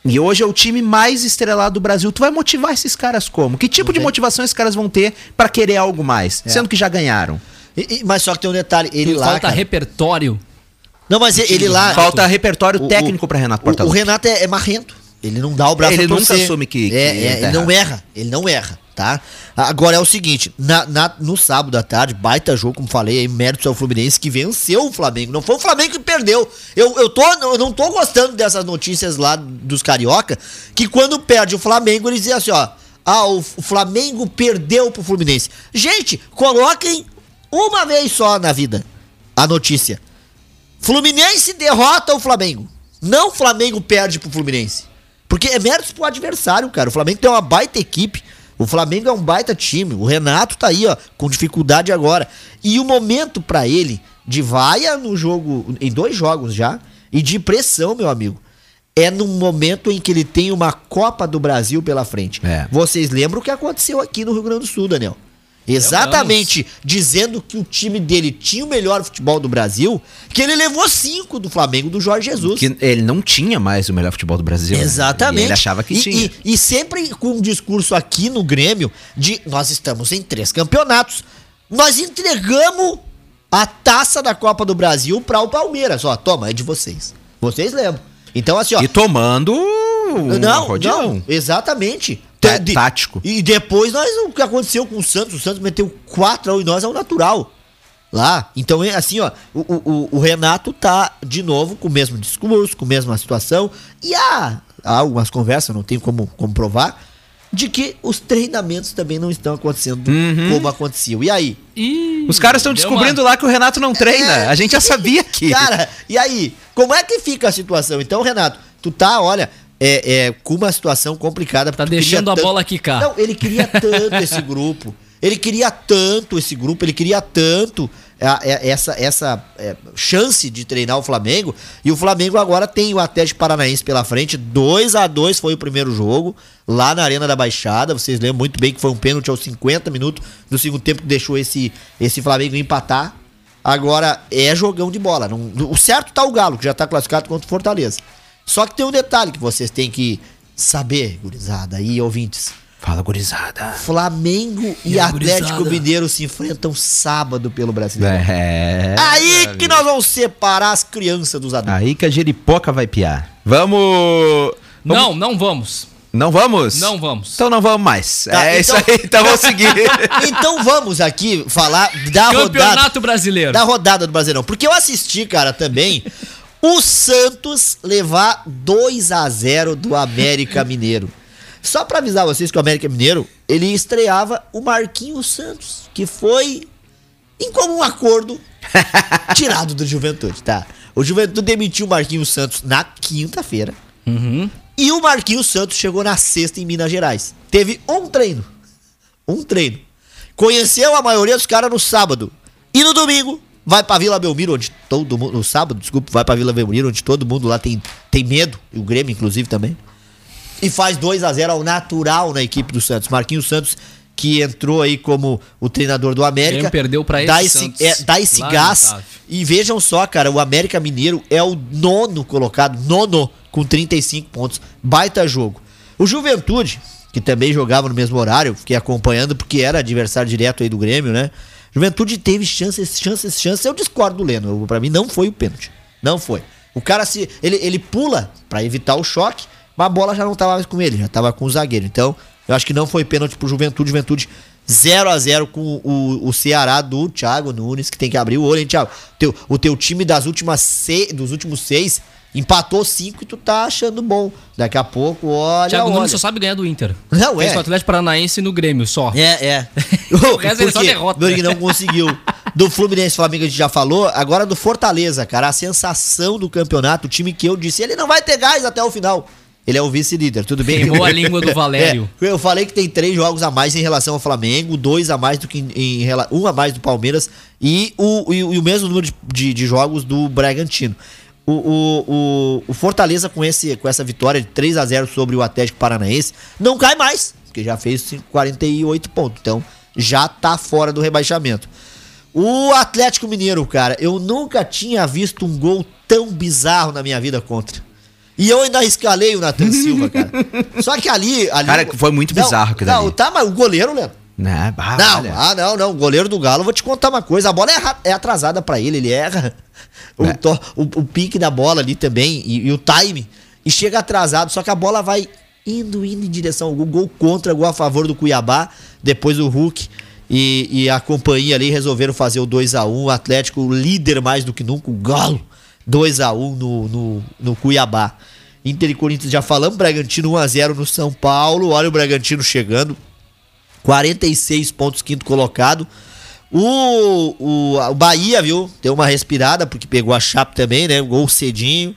E hoje é o time mais estrelado do Brasil. Tu vai motivar esses caras como? Que tipo de motivação esses caras vão ter pra querer algo mais? Sendo que já ganharam. E- e- mas só que tem um detalhe, ele lá. Falta cara- repertório. Não, mas ele lá. Falta repertório o- técnico o- pra Renato o- O, Portaluppi. Renato é, é marrento. Ele não dá o braço Ele a nunca assume que- que É, ele é, tá ele não erra. Ele não erra, tá? Agora é o seguinte: na, na- no sábado à tarde, baita jogo, como falei, aí, méritos ao Fluminense que venceu o Flamengo. Não foi o Flamengo que perdeu. Eu, eu, tô, eu não tô gostando dessas notícias lá dos carioca, que quando perde o Flamengo, eles dizem assim, ó. Ah, o, o Flamengo perdeu pro Fluminense. Gente, coloquem uma vez só na vida a notícia. Fluminense derrota o Flamengo. Não o Flamengo perde pro Fluminense. Porque é méritos pro adversário, cara. O Flamengo tem uma baita equipe. O Flamengo é um baita time. O Renato tá aí, ó, com dificuldade agora. E o momento pra ele de vaia no jogo, em dois jogos já, e de pressão, meu amigo, é num momento em que ele tem uma Copa do Brasil pela frente. É. Vocês lembram o que aconteceu aqui no Rio Grande do Sul, Daniel? Exatamente, dizendo que o time dele tinha o melhor futebol do Brasil, que ele levou cinco do Flamengo do Jorge Jesus. Que ele não tinha mais o melhor futebol do Brasil. né? Exatamente. E ele achava que E- tinha. E, e sempre com um discurso aqui no Grêmio de nós estamos em três campeonatos. Nós entregamos a taça da Copa do Brasil para o Palmeiras. Ó, toma, é de vocês. Vocês lembram. Então, assim, ó. E tomando um não, rodeão. não, exatamente. Tá- De- tático. E depois nós, o que aconteceu com o Santos, o Santos meteu 4 e nós é o natural. Lá. Então, é assim, ó, o, o, o Renato tá de novo com o mesmo discurso, com a mesma situação. E há, há algumas conversas, não tenho como comprovar, de que os treinamentos também não estão acontecendo Uhum. como aconteciam. E aí? Ih, Os caras estão descobrindo uma- lá que o Renato não treina. É. A gente já sabia que. Cara, e aí? Como é que fica a situação? Então, Renato, tu tá, olha, é, é, com uma situação complicada. Tá deixando a tanto- bola quicar. Não, ele queria tanto esse grupo. Ele queria tanto esse grupo, ele queria tanto a- a- essa, essa é, chance de treinar o Flamengo. E o Flamengo agora tem o Atlético Paranaense pela frente. 2 a 2 foi o primeiro jogo, lá na Arena da Baixada. Vocês lembram muito bem que foi um pênalti aos 50 minutos do segundo tempo que deixou esse, esse Flamengo empatar. Agora é jogão de bola. Não- o certo tá o Galo, que já tá classificado contra o Fortaleza. Só que tem um detalhe que vocês têm que saber, gurizada e ouvintes. Fala, gurizada. Flamengo e, E Atlético gurizada? Mineiro se enfrentam sábado pelo Brasileiro. É. Aí que nós vamos separar as crianças dos adultos. Aí que a jeripoca vai piar. Vamos. Não, não vamos. Não vamos? Não vamos. Então não vamos mais. Tá, é então- isso aí, então vamos seguir. Então vamos aqui falar da rodada. Campeonato Brasileiro. Da rodada do Brasileirão. Porque eu assisti, cara, também o Santos levar 2 a 0 do América Mineiro. Só pra avisar vocês que o América Mineiro, ele estreava o Marquinhos Santos, que foi em comum acordo tirado do Juventude, tá? O Juventude demitiu o Marquinhos Santos na quinta-feira. E o Marquinhos Santos chegou na sexta em Minas Gerais. Teve um treino. Um treino. Conheceu a maioria dos caras no sábado. E no domingo, vai pra Vila Belmiro, onde todo mundo. No sábado, desculpa, vai pra Vila Belmiro, onde todo mundo lá tem, tem medo. E o Grêmio, inclusive, também. E faz 2 a 0 ao natural na equipe do Santos. Marquinhos Santos, que entrou aí como o treinador do América. Grêmio perdeu pra dá esse Santos. é, dá esse gás. E vejam só, cara, o América Mineiro é o nono colocado, nono, com 35 pontos. Baita jogo. O Juventude, que também jogava no mesmo horário, fiquei acompanhando porque era adversário direto aí do Grêmio, né? Juventude teve chances, chances, chances. Eu discordo do Leno. Pra mim não foi o pênalti. Não foi. O cara se. Ele, ele pula pra evitar o choque, mas a bola já não tava mais com ele, já tava com o zagueiro. Então, eu acho que não foi pênalti pro Juventude. Juventude 0 a 0 com o, o Ceará do Thiago Nunes, que tem que abrir o olho, hein, Thiago? Teu, o teu time das últimas se, dos últimos seis empatou cinco e tu tá achando bom. Daqui a pouco, olha. Thiago olha. Nunes só sabe ganhar do Inter. Não, Fez é. no Atlético Paranaense no Grêmio, só. É, é. O resto ele só derrota. Porque não conseguiu. Do Fluminense Flamengo a gente já falou. Agora do Fortaleza, cara. A sensação do campeonato, o time que eu disse, ele não vai ter gás até o final. Ele é o vice-líder, tudo bem? Queimou a língua do Valério. É, eu falei que tem três jogos a mais em relação ao Flamengo, dois a mais do que em, em um a mais do Palmeiras e o, e, o- e o mesmo número de, de- de jogos do Bragantino. O, o, o, Fortaleza com, esse, com essa vitória de 3 a 0 sobre o Atlético Paranaense não cai mais, porque já fez 5 48 pontos. Então já tá fora do rebaixamento. O Atlético Mineiro, cara, eu nunca tinha visto um gol tão bizarro na minha vida contra. E eu ainda escalei o Nathan Silva, cara. Só que ali. ali Cara, foi muito Não, bizarro aquilo Não, ali. tá, mas o goleiro, Leandro. Né? Ah, Não, olha. ah, não, não. O goleiro do Galo, vou te contar uma coisa. A bola é, é atrasada pra ele, ele erra. O, É. to- o, o pique da bola ali também e, e o time. E chega atrasado, só que a bola vai indo, indo em direção ao gol. Gol contra, gol a favor do Cuiabá. Depois o Hulk e, e a companhia ali resolveram fazer o 2x1. O Atlético, líder mais do que nunca, o Galo. 2x1 no, no, no Cuiabá. Inter e Corinthians já falamos. Bragantino 1x0 no São Paulo. Olha o Bragantino chegando. 46 pontos, quinto colocado. O, o, o Bahia, viu? Deu uma respirada, porque pegou a Chape também, né? Gol cedinho.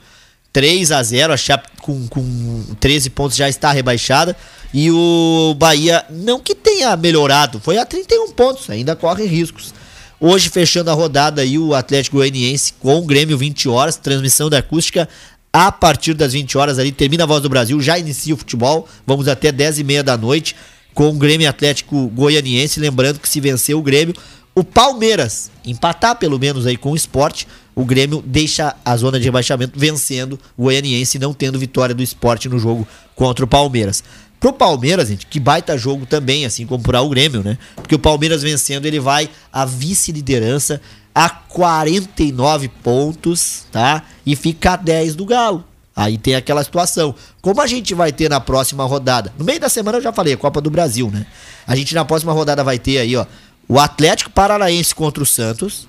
3 a 0 A Chape com, com 13 pontos já está rebaixada. E o Bahia, não que tenha melhorado, foi a 31 pontos, ainda corre riscos. Hoje, fechando a rodada aí, o Atlético Goianiense com o Grêmio 20 horas, transmissão da acústica a partir das 20 horas ali, termina a Voz do Brasil, já inicia o futebol, vamos até 10 e meia da noite com o Grêmio Atlético Goianiense, lembrando que se vencer o Grêmio, o Palmeiras empatar pelo menos aí com o esporte, o Grêmio deixa a zona de rebaixamento vencendo o Goianiense, não tendo vitória do esporte no jogo contra o Palmeiras. Pro Palmeiras, gente, que baita jogo também, assim como para o Grêmio, né? Porque o Palmeiras vencendo, ele vai à vice-liderança a 49 pontos, tá? E fica a 10 do Galo. Aí tem aquela situação. Como a gente vai ter na próxima rodada? No meio da semana eu já falei, a Copa do Brasil, né? A gente na próxima rodada vai ter aí, ó, o Atlético Paranaense contra o Santos,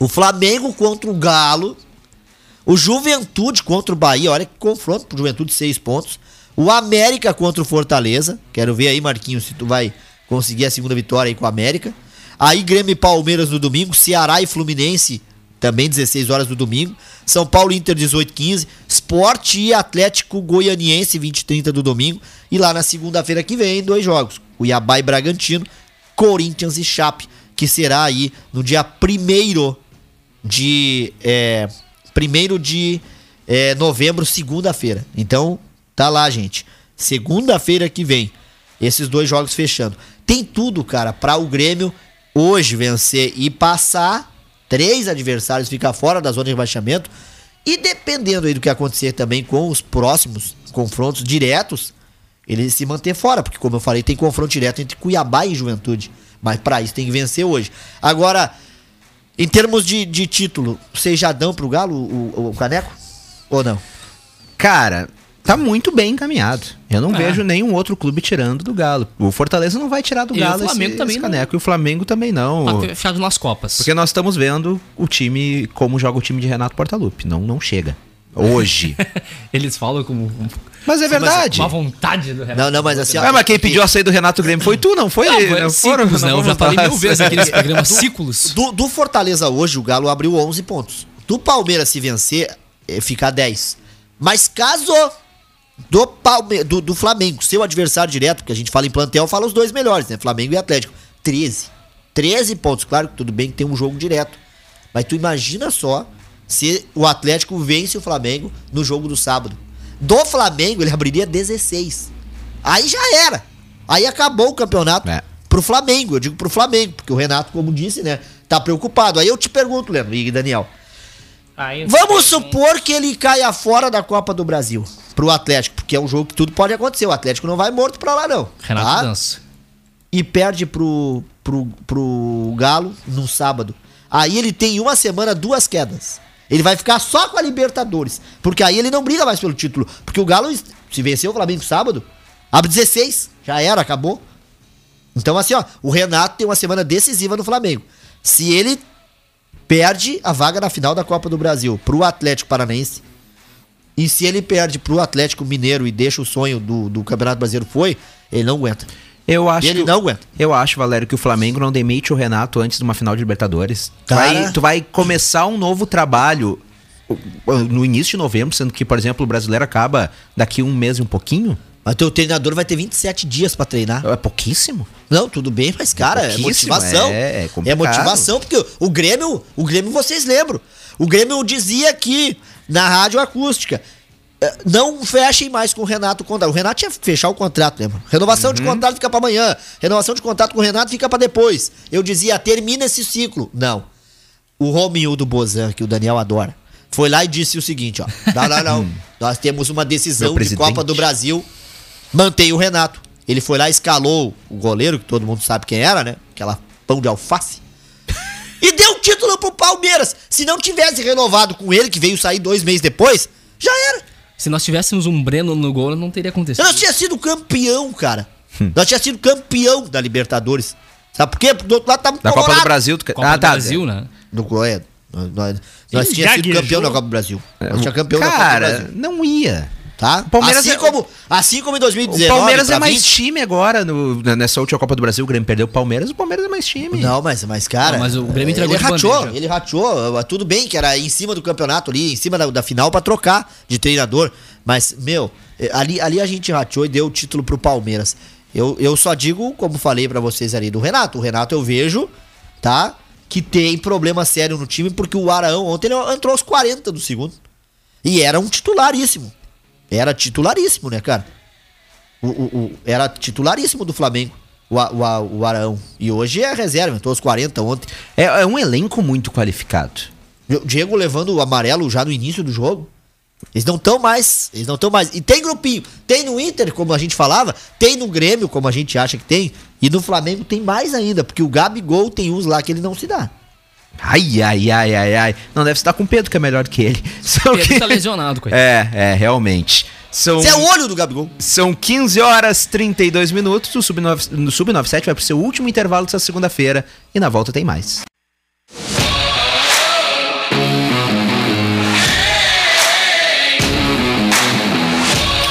o Flamengo contra o Galo, o Juventude contra o Bahia, olha que confronto pro Juventude, seis pontos. O América contra o Fortaleza. Quero ver aí, Marquinhos, se tu vai conseguir a segunda vitória aí com o América. Aí Grêmio e Palmeiras no domingo, Ceará e Fluminense também 16 horas do domingo. São Paulo Inter 18 15, Sport e Atlético Goianiense 20 e 30 do domingo. E lá na segunda-feira que vem, dois jogos, Cuiabá e Bragantino, Corinthians e Chape, que será aí no dia 1 de é, primeiro de é, novembro, segunda-feira. Então, tá lá, gente. Segunda-feira que vem, esses dois jogos fechando. Tem tudo, cara, para o Grêmio hoje vencer e passar. Três adversários ficar fora da zona de rebaixamento. E dependendo aí do que acontecer também com os próximos confrontos diretos, ele se manter fora, porque como eu falei, tem confronto direto entre Cuiabá e Juventude. Mas para isso tem que vencer hoje. Agora, em termos de, de título, vocês já dão pro Galo o, o- o caneco? Ou não? Cara, tá muito bem encaminhado. Eu não É. vejo nenhum outro clube tirando do Galo. O Fortaleza não vai tirar do E o Galo Flamengo esse, também esse não. caneco. E o Flamengo também não. Tá fechado nas Copas. Porque nós estamos vendo o time, como joga o time de Renato Portaluppi. Não, não chega. Hoje. Eles falam como. Mas é verdade. Uma vontade do Renato. Não, não, mas assim, Ah, mas quem pediu a saída do Renato Grêmio foi tu, não foi? Não, foi não ciclos, né? Eu já falei mil vezes assim. aqui nesse programa, ciclos. Do, do Fortaleza hoje, o Galo abriu 11 pontos. Do Palmeiras, se vencer, eh, fica 10. Mas caso do, Palme do, do Flamengo, seu adversário direto, porque a gente fala em plantel, fala os dois melhores, né? Flamengo e Atlético. 13. 13 pontos. Claro que tudo bem que tem um jogo direto. Mas tu imagina só se o Atlético vence o Flamengo no jogo do sábado. Do Flamengo, ele abriria 16. Aí já era. Aí acabou o campeonato É. pro Flamengo. Eu digo pro Flamengo, porque o Renato, como disse, né, tá preocupado. Aí eu te pergunto, Leandro e Daniel. Vamos supor que ele caia fora da Copa do Brasil pro Atlético, porque é um jogo que tudo pode acontecer. O Atlético não vai morto pra lá, não. Renato tá? dança. E perde pro, pro, pro Galo no sábado. Aí ele tem uma semana, duas quedas. Ele vai ficar só com a Libertadores. Porque aí ele não briga mais pelo título. Porque o Galo, se vencer o Flamengo sábado, abre 16. Já era, acabou. Então, assim, ó, o Renato tem uma semana decisiva no Flamengo. Se ele perde a vaga na final da Copa do Brasil pro Atlético Paranaense, e se ele perde pro Atlético Mineiro e deixa o sonho do, do Campeonato Brasileiro foi, ele não aguenta. Eu acho Ele que, não aguenta. Eu acho, Valério, que o Flamengo não demite o Renato antes de uma final de Libertadores. Cara. vai, tu vai começar um novo trabalho no início de novembro, sendo que, por exemplo, o brasileiro acaba daqui um mês e um pouquinho. Mas teu treinador vai ter 27 dias pra treinar. É pouquíssimo. Não, tudo bem, mas cara, é, pouquíssimo, motivação. é- é É, motivação, porque o- Grêmio, o Grêmio vocês lembram. O Grêmio dizia aqui na rádio acústica, eh, não fechem mais com o Renato o contrato. O Renato ia fechar o contrato, lembra? Renovação de contrato fica pra amanhã. Renovação de contrato com o Renato fica pra depois. Eu dizia, termina esse ciclo. Não. O Romildo Bozan, que o Daniel adora, foi lá e disse o seguinte, ó. Não, não, não. Nós temos uma decisão de. Copa do Brasil. Mantém o Renato. Ele foi lá, escalou o goleiro, que todo mundo sabe quem era, né? Aquela pão de alface. E deu o título pro Palmeiras. Se não tivesse renovado com ele, que veio sair dois meses depois, já era. Se nós tivéssemos um Breno no gol, não teria acontecido. Nós tinha sido campeão, cara. Hum. Nós tinha sido campeão da Libertadores. Sabe por quê? Porque do outro lado tava Da Copa do Brasil. Tu... Copa ah, do tá. Brasil, né? Do, é, nós nós, nós Ele tinha sido campeão da Copa do Brasil. Nós tinha campeão da Copa do Cara, Brasil. não ia. Tá? Palmeiras assim, é- como, assim como em O 2019. Palmeiras pra é mais 20. time agora. No, nessa última Copa do Brasil, o Grêmio perdeu o Palmeiras. O Palmeiras é mais time. Não, mas, mas cara. Não, mas o Grêmio entregou ele rachou, ele rachou. Tudo bem que era em cima do campeonato ali, em cima da, da final pra trocar de treinador. Mas, meu, eh, ali, ali a gente rachou e deu o título pro Palmeiras. Eu, eu só digo, como falei pra vocês ali do Renato. O Renato eu vejo, tá? Que tem problema sério no time, porque o Araão ontem ele entrou aos 40 do segundo. E era um titularíssimo. Era titularíssimo, né, cara? O, o- o- era titularíssimo do Flamengo, o, o, o Araão. E hoje é reserva, entrou aos 40 ontem. É, é um elenco muito qualificado. O Diego levando o amarelo já no início do jogo. Eles não estão mais. Eles não estão mais. E tem grupinho. Tem no Inter, como a gente falava. Tem no Grêmio, como a gente acha que tem. E no Flamengo tem mais ainda. Porque o Gabigol tem uns lá que ele não se dá. Ai, ai, ai, ai, ai. Não, deve estar com o Pedro, que é melhor que ele. Só Pedro que- tá lesionado, coitado. É, é, realmente. São, Você é o olho do Gabigol. são 15 horas 32 minutos. O Sub-9 no Sub-97 vai pro seu último intervalo dessa segunda-feira. E na volta tem mais.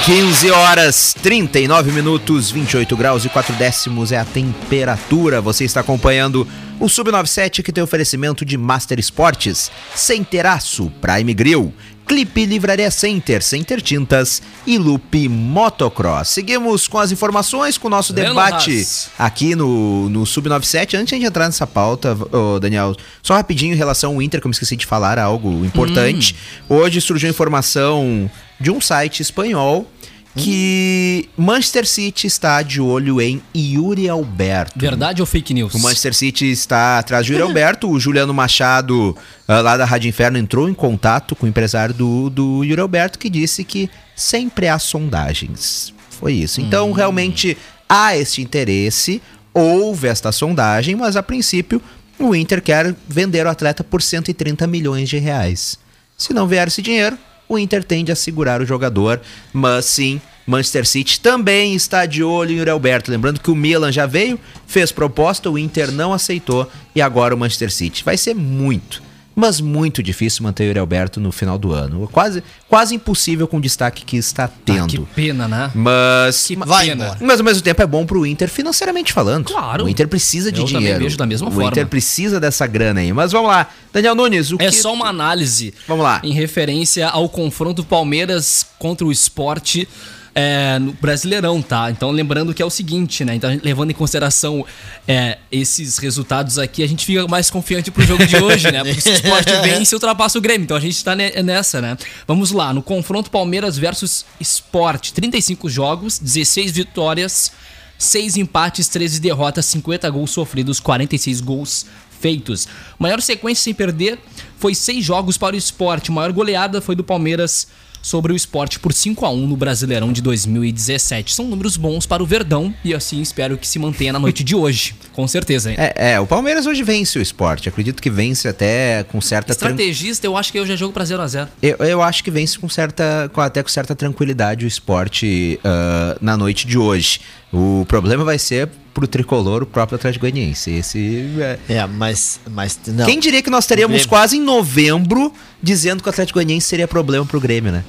Quinze horas 39 minutos, 28 graus e 4 décimos é a temperatura. Você está acompanhando o Sub97 que tem oferecimento de Master Esportes, Centeraço, Prime Grill, Clipe Livraria Center, Center Tintas e Lupe Motocross. Seguimos com as informações, com o nosso Leno debate Haas. aqui no, no Sub97. Antes de entrar nessa pauta, ô, Daniel, só rapidinho em relação ao Inter, que eu me esqueci de falar, algo importante. Hoje surgiu informação de um site espanhol que Manchester City está de olho em Yuri Alberto. Verdade ou fake news? O Manchester City está atrás de Yuri Alberto. O Juliano Machado, ah, lá da Rádio Inferno, entrou em contato com o empresário do, do Yuri Alberto, que disse que sempre há sondagens. Foi isso. Então, realmente, há este interesse, houve esta sondagem, mas a princípio o Inter quer vender o atleta por 130 milhões de reais. Se não vier esse dinheiro, o Inter tende a segurar o jogador, mas sim, Manchester City também está de olho em Yuri Alberto. Lembrando que o Milan já veio, fez proposta, o Inter não aceitou e agora o Manchester City. Vai ser muito, mas muito difícil manter o Yuri Alberto no final do ano. Quase, quase impossível com o destaque que está Ah, tendo. que pena, né? Mas, Que Vai pena. embora. mas ao mesmo tempo é bom pro Inter financeiramente falando. Claro. O Inter precisa de Eu dinheiro. vejo da mesma o forma. Inter precisa dessa grana aí. Mas vamos lá. Daniel Nunes, o É que só uma análise. Vamos lá. Em referência ao confronto Palmeiras contra o esporte é, no Brasileirão, tá? Então lembrando que é o seguinte, né? Então, levando em consideração é, esses resultados aqui, a gente fica mais confiante pro jogo de hoje, né? Porque se o esporte vence, ultrapassa o Grêmio. Então a gente tá ne- nessa, né? Vamos lá, no confronto Palmeiras versus Esporte. 35 jogos, 16 vitórias, 6 empates, 13 derrotas, 50 gols sofridos, 46 gols feitos. Maior sequência sem perder foi 6 jogos para o esporte. Maior goleada foi do Palmeiras sobre o esporte por 5 a 1 no Brasileirão de 2017. São números bons para o Verdão e assim espero que se mantenha na noite de hoje. Com certeza? É, é, o Palmeiras hoje vence o esporte. Acredito que vence até com certa tran- Estrategista, eu acho que eu já jogo para 0 a 0 Eu, eu acho que vence com certa, com- até com certa tranquilidade o esporte ah, na noite de hoje. O problema vai ser pro tricolor o próprio Atlético Goianiense. Esse é- É, mas. mas não. Quem diria que nós teríamos quase em novembro dizendo que o Atlético Goianiense seria problema pro Grêmio, né?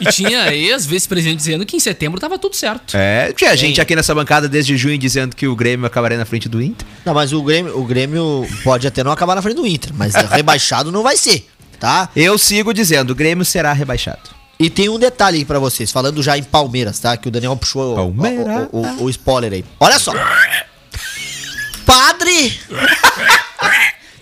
E tinha ex-vice-presidente dizendo que em setembro tava tudo certo. É, tinha gente Quem? aqui nessa bancada desde junho dizendo que o Grêmio acabaria na frente do Inter. Não, mas o Grêmio, o Grêmio pode até não acabar na frente do Inter, mas rebaixado não vai ser, tá? Eu sigo dizendo, o Grêmio será rebaixado. E tem um detalhe aí pra vocês, falando já em Palmeiras, tá? Que o Daniel puxou o- o, o- o spoiler aí. Olha só. Padre.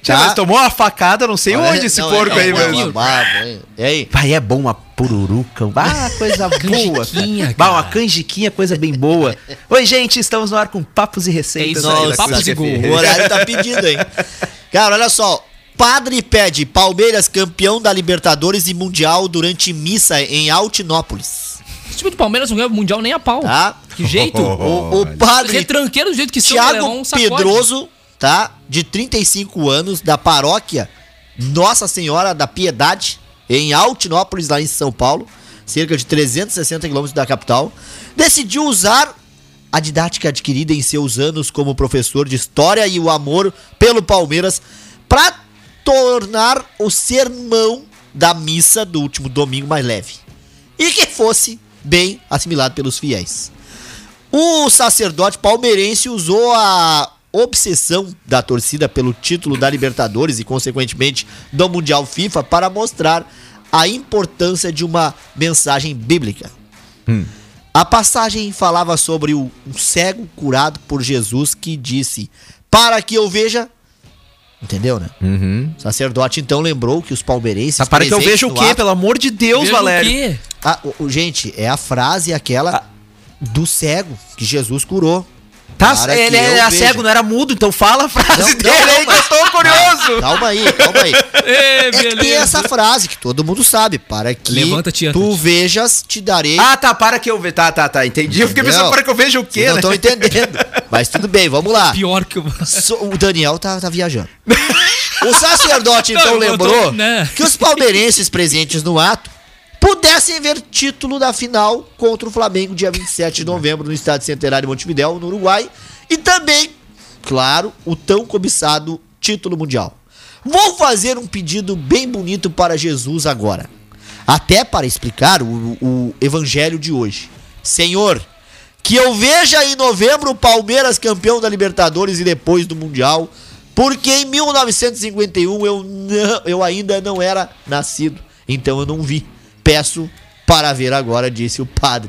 Tá. mas tomou uma facada, não sei Olha- onde esse não, porco é- aí, é uma baba, hein? E aí? Pai, é bom uma pururuca. Ah, coisa boa. Canjiquinha, cara. Bah, uma canjiquinha, coisa bem boa. Oi, gente, estamos no ar com papos e receitas. É isso aí aí, da papos e gol. O horário tá pedindo, hein? Cara, olha só. Padre pede Palmeiras campeão da Libertadores e Mundial durante missa em Altinópolis. Esse time do Palmeiras não ganha o Mundial nem a pau. Tá? Que jeito? O, o padre Retranqueiro do jeito que são, Tiago leva um sacode. Pedroso, tá? De 35 anos, da paróquia Nossa Senhora da Piedade, em Altinópolis, lá em São Paulo, cerca de 360 quilômetros da capital, decidiu usar a didática adquirida em seus anos como professor de história e o amor pelo Palmeiras para tornar o sermão da missa do último domingo mais leve e que fosse bem assimilado pelos fiéis. O sacerdote palmeirense usou a obsessão da torcida pelo título da Libertadores e, consequentemente, do Mundial FIFA para mostrar a importância de uma mensagem bíblica. A passagem falava sobre o, um cego curado por Jesus que disse: Para que eu veja. Entendeu, né? Uhum. O sacerdote então lembrou que os palmeirenses. Tá, para que eu veja o quê? ato- Pelo amor de Deus, Veja o Valério. quê? ah, o- o- gente, é a frase aquela do cego que Jesus curou. Tá, Para ele eu era veja. cego, não era mudo, então fala a frase Não, não, dele aí não, que eu tô curioso. Calma aí, calma aí. É que tem essa frase que todo mundo sabe. Para que Levanta, tia tu vejas, te darei. Ah, tá, para que eu veja. Tá, tá, tá, entendi. Eu fiquei pensando para que eu veja o quê, Vocês não né? estão entendendo. Mas tudo bem, vamos lá. Pior que eu... So- o Daniel tá, tá viajando. O sacerdote então Não, eu tô- lembrou né? que os palmeirenses presentes no ato pudessem ver título da final contra o Flamengo dia 27 de novembro no estádio Centenário de Montevidéu, no Uruguai, e também, claro, o tão cobiçado título mundial. Vou fazer um pedido bem bonito para Jesus agora, até para explicar o, o evangelho de hoje. Senhor, que eu veja em novembro o Palmeiras campeão da Libertadores e depois do Mundial, porque em 1951 eu, não, eu ainda não era nascido, então eu não vi. Peço para ver agora, disse o padre.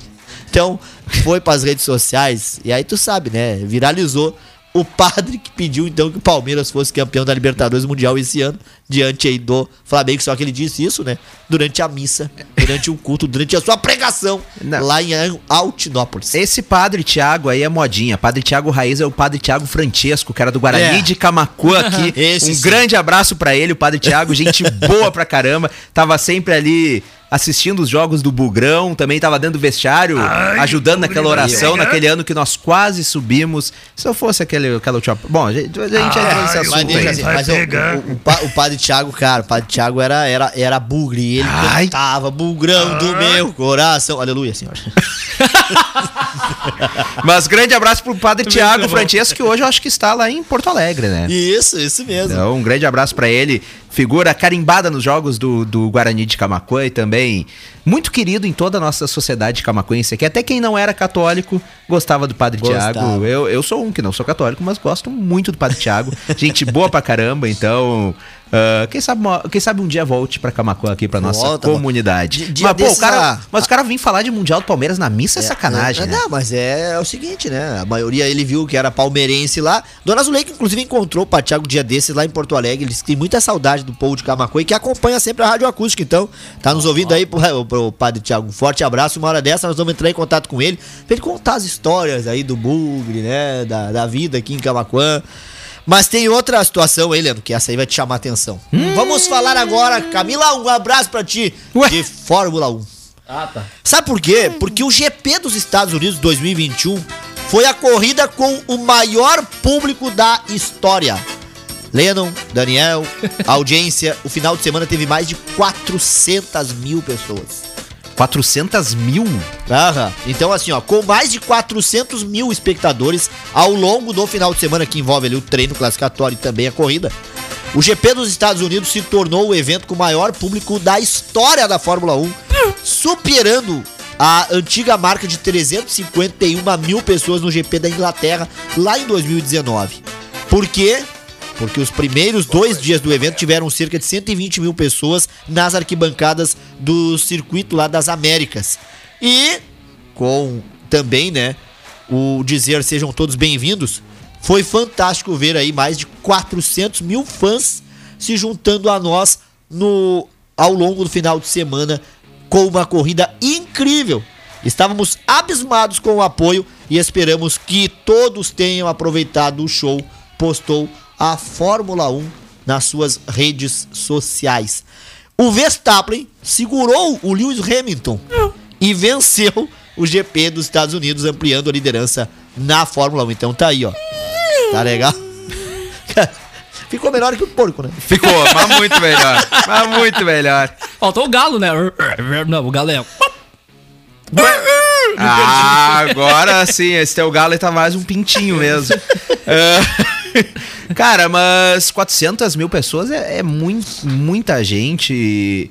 Então, foi para as redes sociais e aí tu sabe, né? Viralizou o padre que pediu então que o Palmeiras fosse campeão da Libertadores Mundial esse ano, diante aí do Flamengo. Só que ele disse isso, né? Durante a missa, durante o culto, durante a sua pregação Não. lá em Altinópolis. Esse padre Tiago aí é modinha. Padre Tiago Raiz é o padre Tiago Francesco, que era do Guarani É. de Camacuã aqui. Esse um sim. grande abraço pra ele, o padre Tiago, gente boa pra caramba. Tava sempre ali assistindo os jogos do Bugrão, também tava dentro do vestiário, ajudando naquela oração, naquele ano que nós quase subimos. Se eu fosse aquele, aquela última, Bom, a gente, a gente entra nesse Mas, assunto deixa aí. mas o, o- o o padre Tiago, cara, o padre Tiago era, era, era bugre. e Ele Ai. cantava bugrão do meu coração. Aleluia, senhor. Mas grande abraço pro padre Tiago Francesco, que hoje eu acho que está lá em Porto Alegre, né? Isso, isso mesmo. Então, um grande abraço pra ele. Figura carimbada nos jogos do, do Guarani de Camacuã e também muito querido em toda a nossa sociedade camacuense aqui. Até quem não era católico gostava do Padre Gostava. Tiago. Eu, eu sou um que não sou católico, mas gosto muito do Padre Tiago. Gente boa pra caramba, então... ah, quem, sabe, uma- quem sabe um dia volte pra Camacuã aqui, pra nossa Volta, comunidade. Di- dia mas, pô, o cara, mas o cara vir falar de Mundial do Palmeiras na missa é, sacanagem, É, né? Não, mas é, é o seguinte, né? A maioria ele viu que era palmeirense lá. Dona Zuleika, inclusive, encontrou o Patiago dia desses lá em Porto Alegre. Eles têm muita saudade do povo de Camacuã e que acompanha sempre a Rádio Acústica. Então, tá nos ouvindo aí pro, pro padre Tiago. Um forte abraço. Uma hora dessa nós vamos entrar em contato com ele pra ele contar as histórias aí do Bugre, né? Da, da vida aqui em Camacuã. Mas tem outra situação aí, Leandro, que essa aí vai te chamar a atenção. Vamos falar agora, Camila, um abraço pra ti Ué? de Fórmula 1. Ah, tá. Sabe por quê? Porque o GP dos Estados Unidos 2021 foi a corrida com o maior público da história. Lennon, Daniel, audiência, o final de semana teve mais de 400 mil pessoas. 400 mil? Aham. Então, assim, ó, com mais de 400 mil espectadores ao longo do final de semana, que envolve ali o treino classificatório e também a corrida, o GP dos Estados Unidos se tornou o evento com o maior público da história da Fórmula 1, superando a antiga marca de 351 mil pessoas no GP da Inglaterra lá em 2019. Por quê? Porque os primeiros dois dias do evento tiveram cerca de 120 mil pessoas nas arquibancadas do circuito lá das Américas. E com também, né, o dizer sejam todos bem-vindos, foi fantástico ver aí mais de 400 mil fãs se juntando a nós no ao longo do final de semana com uma corrida incrível. Estávamos abismados com o apoio e esperamos que todos tenham aproveitado o show, postou a Fórmula 1 nas suas redes sociais. O Verstappen segurou o Lewis Hamilton e venceu o GP dos Estados Unidos, ampliando a liderança na Fórmula 1. Então tá aí, ó. Tá legal? Ficou melhor que o porco, né? Ficou, mas muito melhor. Mas muito melhor. Faltou o galo, né? Não, o galo é. Ah, agora sim, esse teu galo aí tá mais um pintinho mesmo. É, Cara, mas 400 mil pessoas é, é mui- muita gente.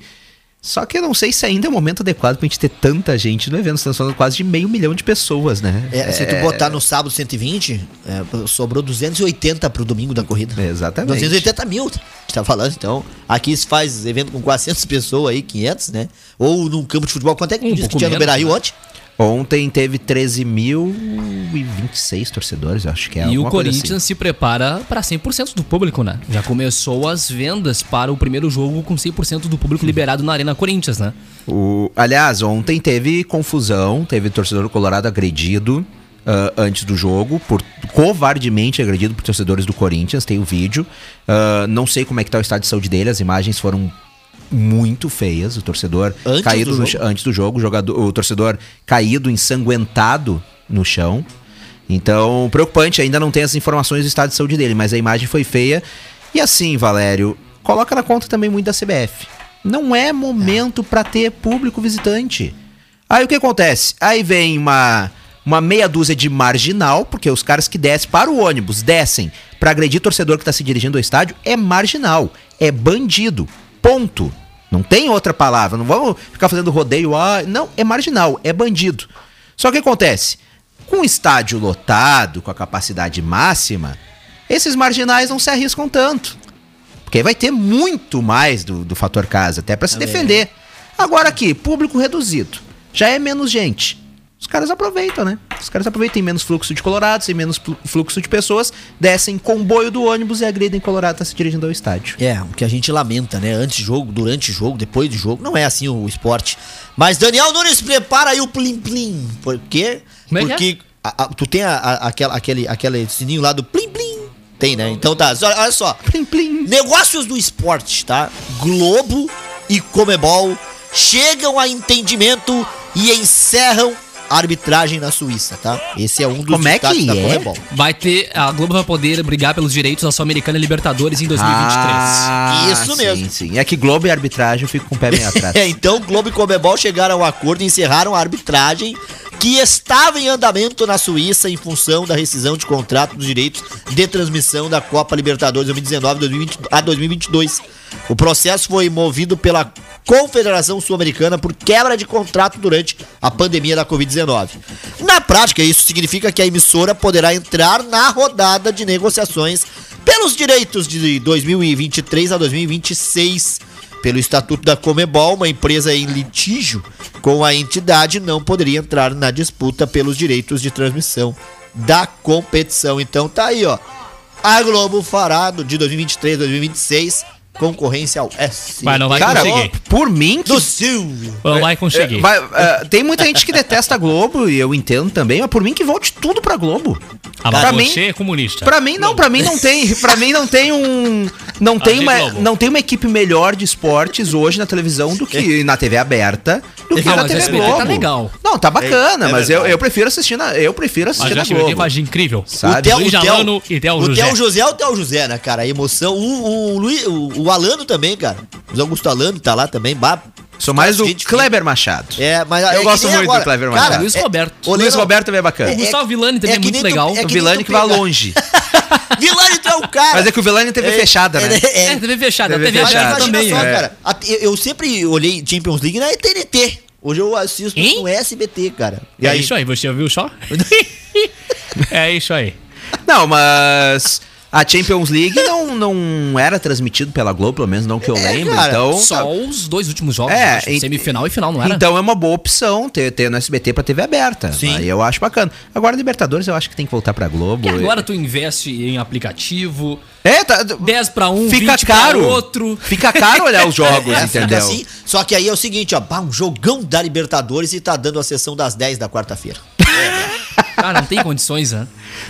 Só que eu não sei se ainda é o momento adequado pra gente ter tanta gente no evento. Estamos falando quase de meio milhão de pessoas, né? É, Se tu botar no sábado 120, é, sobrou 280 pro domingo da corrida. Exatamente. 280 mil, a gente tá falando. Então, aqui se faz evento com 400 pessoas aí, 500, né? Ou num campo de futebol. Quanto é que tu Um disse que tinha no menos, Beira-Rio né? ontem? Ontem teve 13.026 torcedores, eu acho que é e o coisa Corinthians se prepara para 100% do público, né? Já começou as vendas para o primeiro jogo com 100% do público liberado na Arena Corinthians, né? O, aliás, ontem teve confusão, teve torcedor colorado agredido ah, antes do jogo, por covardemente agredido por torcedores do Corinthians, tem o vídeo. Ah, não sei como é que tá o estado de saúde dele, as imagens foram muito feias, o torcedor Antes caído do no antes do jogo, o, jogador, o torcedor caído, ensanguentado no chão. Então, preocupante, ainda não tem as informações do estado de saúde dele, mas a imagem foi feia. E assim, Valério, coloca na conta também muito da CBF. Não é momento pra ter público visitante. Aí o que acontece? Aí vem uma, uma meia dúzia de marginal, porque os caras que descem para o ônibus, descem pra agredir torcedor que tá se dirigindo ao estádio, é marginal, é bandido. Ponto. Não tem outra palavra, não vamos ficar fazendo rodeio, ah, não, é marginal, é bandido. Só que acontece, com o estádio lotado, com a capacidade máxima, esses marginais não se arriscam tanto. Porque aí vai ter muito mais do, do fator casa, até pra se defender. Agora aqui, público reduzido. Já é menos gente. Os caras aproveitam, né? Os caras aproveitam, tem menos fluxo de colorados, tem menos flu- fluxo de pessoas, descem comboio do ônibus e agridem colorado tá se dirigindo ao estádio. É, o que a gente lamenta, né? Antes de jogo, durante o jogo, depois do jogo. Não é assim o esporte. Mas Daniel Nunes prepara aí o plim plim. Por quê? Como é que é? Porque a- a- tu tem a- a- aquela, aquele, aquele sininho lá do plim plim. Tem, né? Então tá, olha olha só. Plim, plim. Negócios do esporte, tá? Globo e Comebol chegam a entendimento e encerram arbitragem na Suíça, tá? Esse é um dos Como é que da é? Comebol. Vai ter. A Globo vai poder brigar pelos direitos da Sul-Americana e Libertadores em 2023. Ah, Isso sim, mesmo. Sim, É que Globo e arbitragem eu fico com o pé meio atrás. É, então Globo e Comebol chegaram a um acordo e encerraram a arbitragem que estava em andamento na Suíça em função da rescisão de contrato dos direitos de transmissão da Copa Libertadores 2019 2020 a 2022. O processo foi movido pela Confederação Sul-Americana por quebra de contrato durante a pandemia da Covid-19. Na prática, isso significa que a emissora poderá entrar na rodada de negociações pelos direitos de 2023 a 2026. Pelo estatuto da Comebol, uma empresa em litígio com a entidade não poderia entrar na disputa pelos direitos de transmissão da competição. Então tá aí, ó. A Globo fará de 2023 a 2026 concorrência ao S. Vai, não vai Cara, conseguir. por mim que Do Silvio. Não vai conseguir. Vai, é, tem muita gente que detesta a Globo, e eu entendo também, mas por mim que volte tudo pra Globo. Ah, pra mas mim, você é comunista. Pra mim não, pra mim não tem, para mim não tem um não tem de uma Globo. não tem uma equipe melhor de esportes hoje na televisão do que na TV aberta do que Ah, na mas TV o SBT Globo. tá legal. Não, tá bacana, É, é mas eu, eu prefiro assistir na eu prefiro Mas assistir o na Globo. faz incrível. Sabe? O Theo, Luiz o Theo- e Theo o José. Theo José é o Theo José, né, cara? A emoção. O, o, Luiz- o, o Alano também, cara. O Augusto Alano tá lá também. Bah, Sou mais do Gente, Kleber Machado. É, mas Eu é gosto muito do Kleber Cara, Machado. Luiz é- Roberto. O Luiz Roberto também é bacana. O Gustavo Villani também é que muito tu- legal. é o tu que vai longe. Vilani, tu é o cara. Mas é que o Vilani teve fechada, né? É, É, TV fechada. TV TV fechada. também. só, é. cara. Eu, eu sempre olhei Champions League na TNT. Hoje eu assisto Hein? no SBT, cara. E É aí? isso aí, você ouviu só? é isso aí. Não, mas a Champions League não, não era transmitido pela Globo, pelo menos não que eu lembro. cara, então, Só os dois últimos jogos. É, acho, ent- semifinal e final, não era? Então é uma boa opção ter, ter no SBT pra TV aberta. Sim. Aí eu acho bacana. Agora Libertadores eu acho que tem que voltar pra Globo. Porque agora tu investe em aplicativo, É, tá, 10 pra um, fica 20 caro. outro. Fica caro olhar os jogos, É, entendeu? assim. Só que aí é o seguinte, ó. Um jogão da Libertadores e tá dando a sessão das 10 da quarta-feira. Cara, não tem condições, né?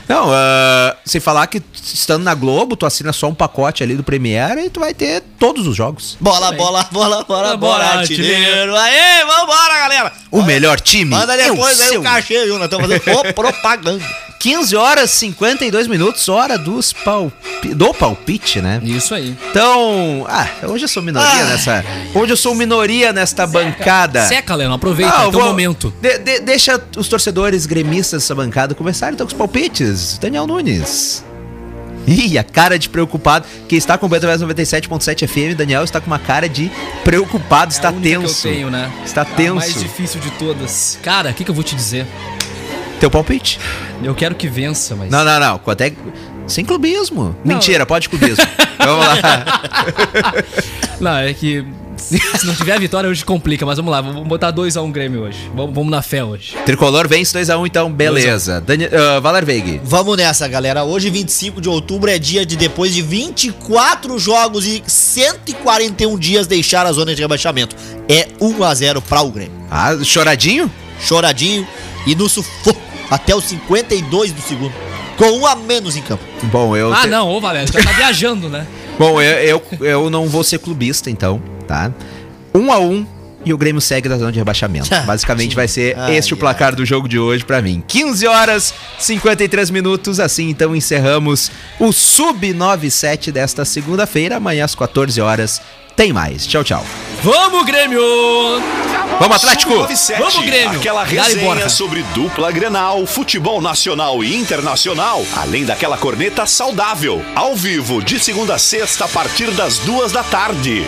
Não, ah, sem falar que estando na Globo, tu assina só um pacote ali do Premiere e tu vai ter todos os jogos. Bola, bola, bola, bola, bola, artilheiro. Aê, vambora, galera. O melhor time. Manda é depois aí o cachê, viu? Nós estamos fazendo propaganda. 15 horas 52 minutos, hora dos palpi... do palpite, né? Isso aí. Então, ah, hoje eu sou minoria nessa. Hoje eu sou minoria nesta bancada. Seca, Leandro, aproveita, Ah, é vou- momento. de- de- deixa os torcedores gremistas dessa bancada começarem então com os palpites. Daniel Nunes. Ih, a cara de preocupado. Quem está acompanhando através do 97.7 FM, Daniel está com uma cara de preocupado, está é a única tenso. que eu tenho, né? Está A tenso. mais difícil de todas. Cara, o que, que eu vou te dizer? Teu palpite? Eu quero que vença, mas. Não, não, não. É... que- Sem clubismo. Não. Mentira, pode clubismo. Vamos lá. Não, é que. Se não tiver a vitória, hoje complica, mas vamos lá, vamos botar 2x1 Grêmio hoje. Vamos, vamos na fé hoje. Tricolor vence 2x1, então, beleza. Dani... Uh, Valer Veig. Vamos nessa, galera. Hoje, 25 de outubro, é dia de depois de 24 jogos e 141 dias deixar a zona de rebaixamento. É 1 a 0 para o Grêmio. Ah, choradinho? Choradinho e no sufoco até os 52 do segundo. Com um a menos em campo. Bom, eu. Ah, te- não, ô Valério, já tá viajando, né? Bom, eu, eu, eu não vou ser clubista, então, tá? Um a um e o Grêmio segue da zona de rebaixamento. Ah, Basicamente vai ser Ai, este o placar do jogo de hoje pra mim. 15 horas 53 minutos, assim então encerramos o Sub-97 desta segunda-feira. Amanhã às 14 horas tem mais. Tchau, tchau. Vamos, Grêmio! Vamos, Atlético! Sub-97, Vamos, Grêmio! Aquela resenha sobre dupla Grenal, futebol nacional e internacional, além daquela corneta saudável. Ao vivo, de segunda a sexta, a partir das duas da tarde.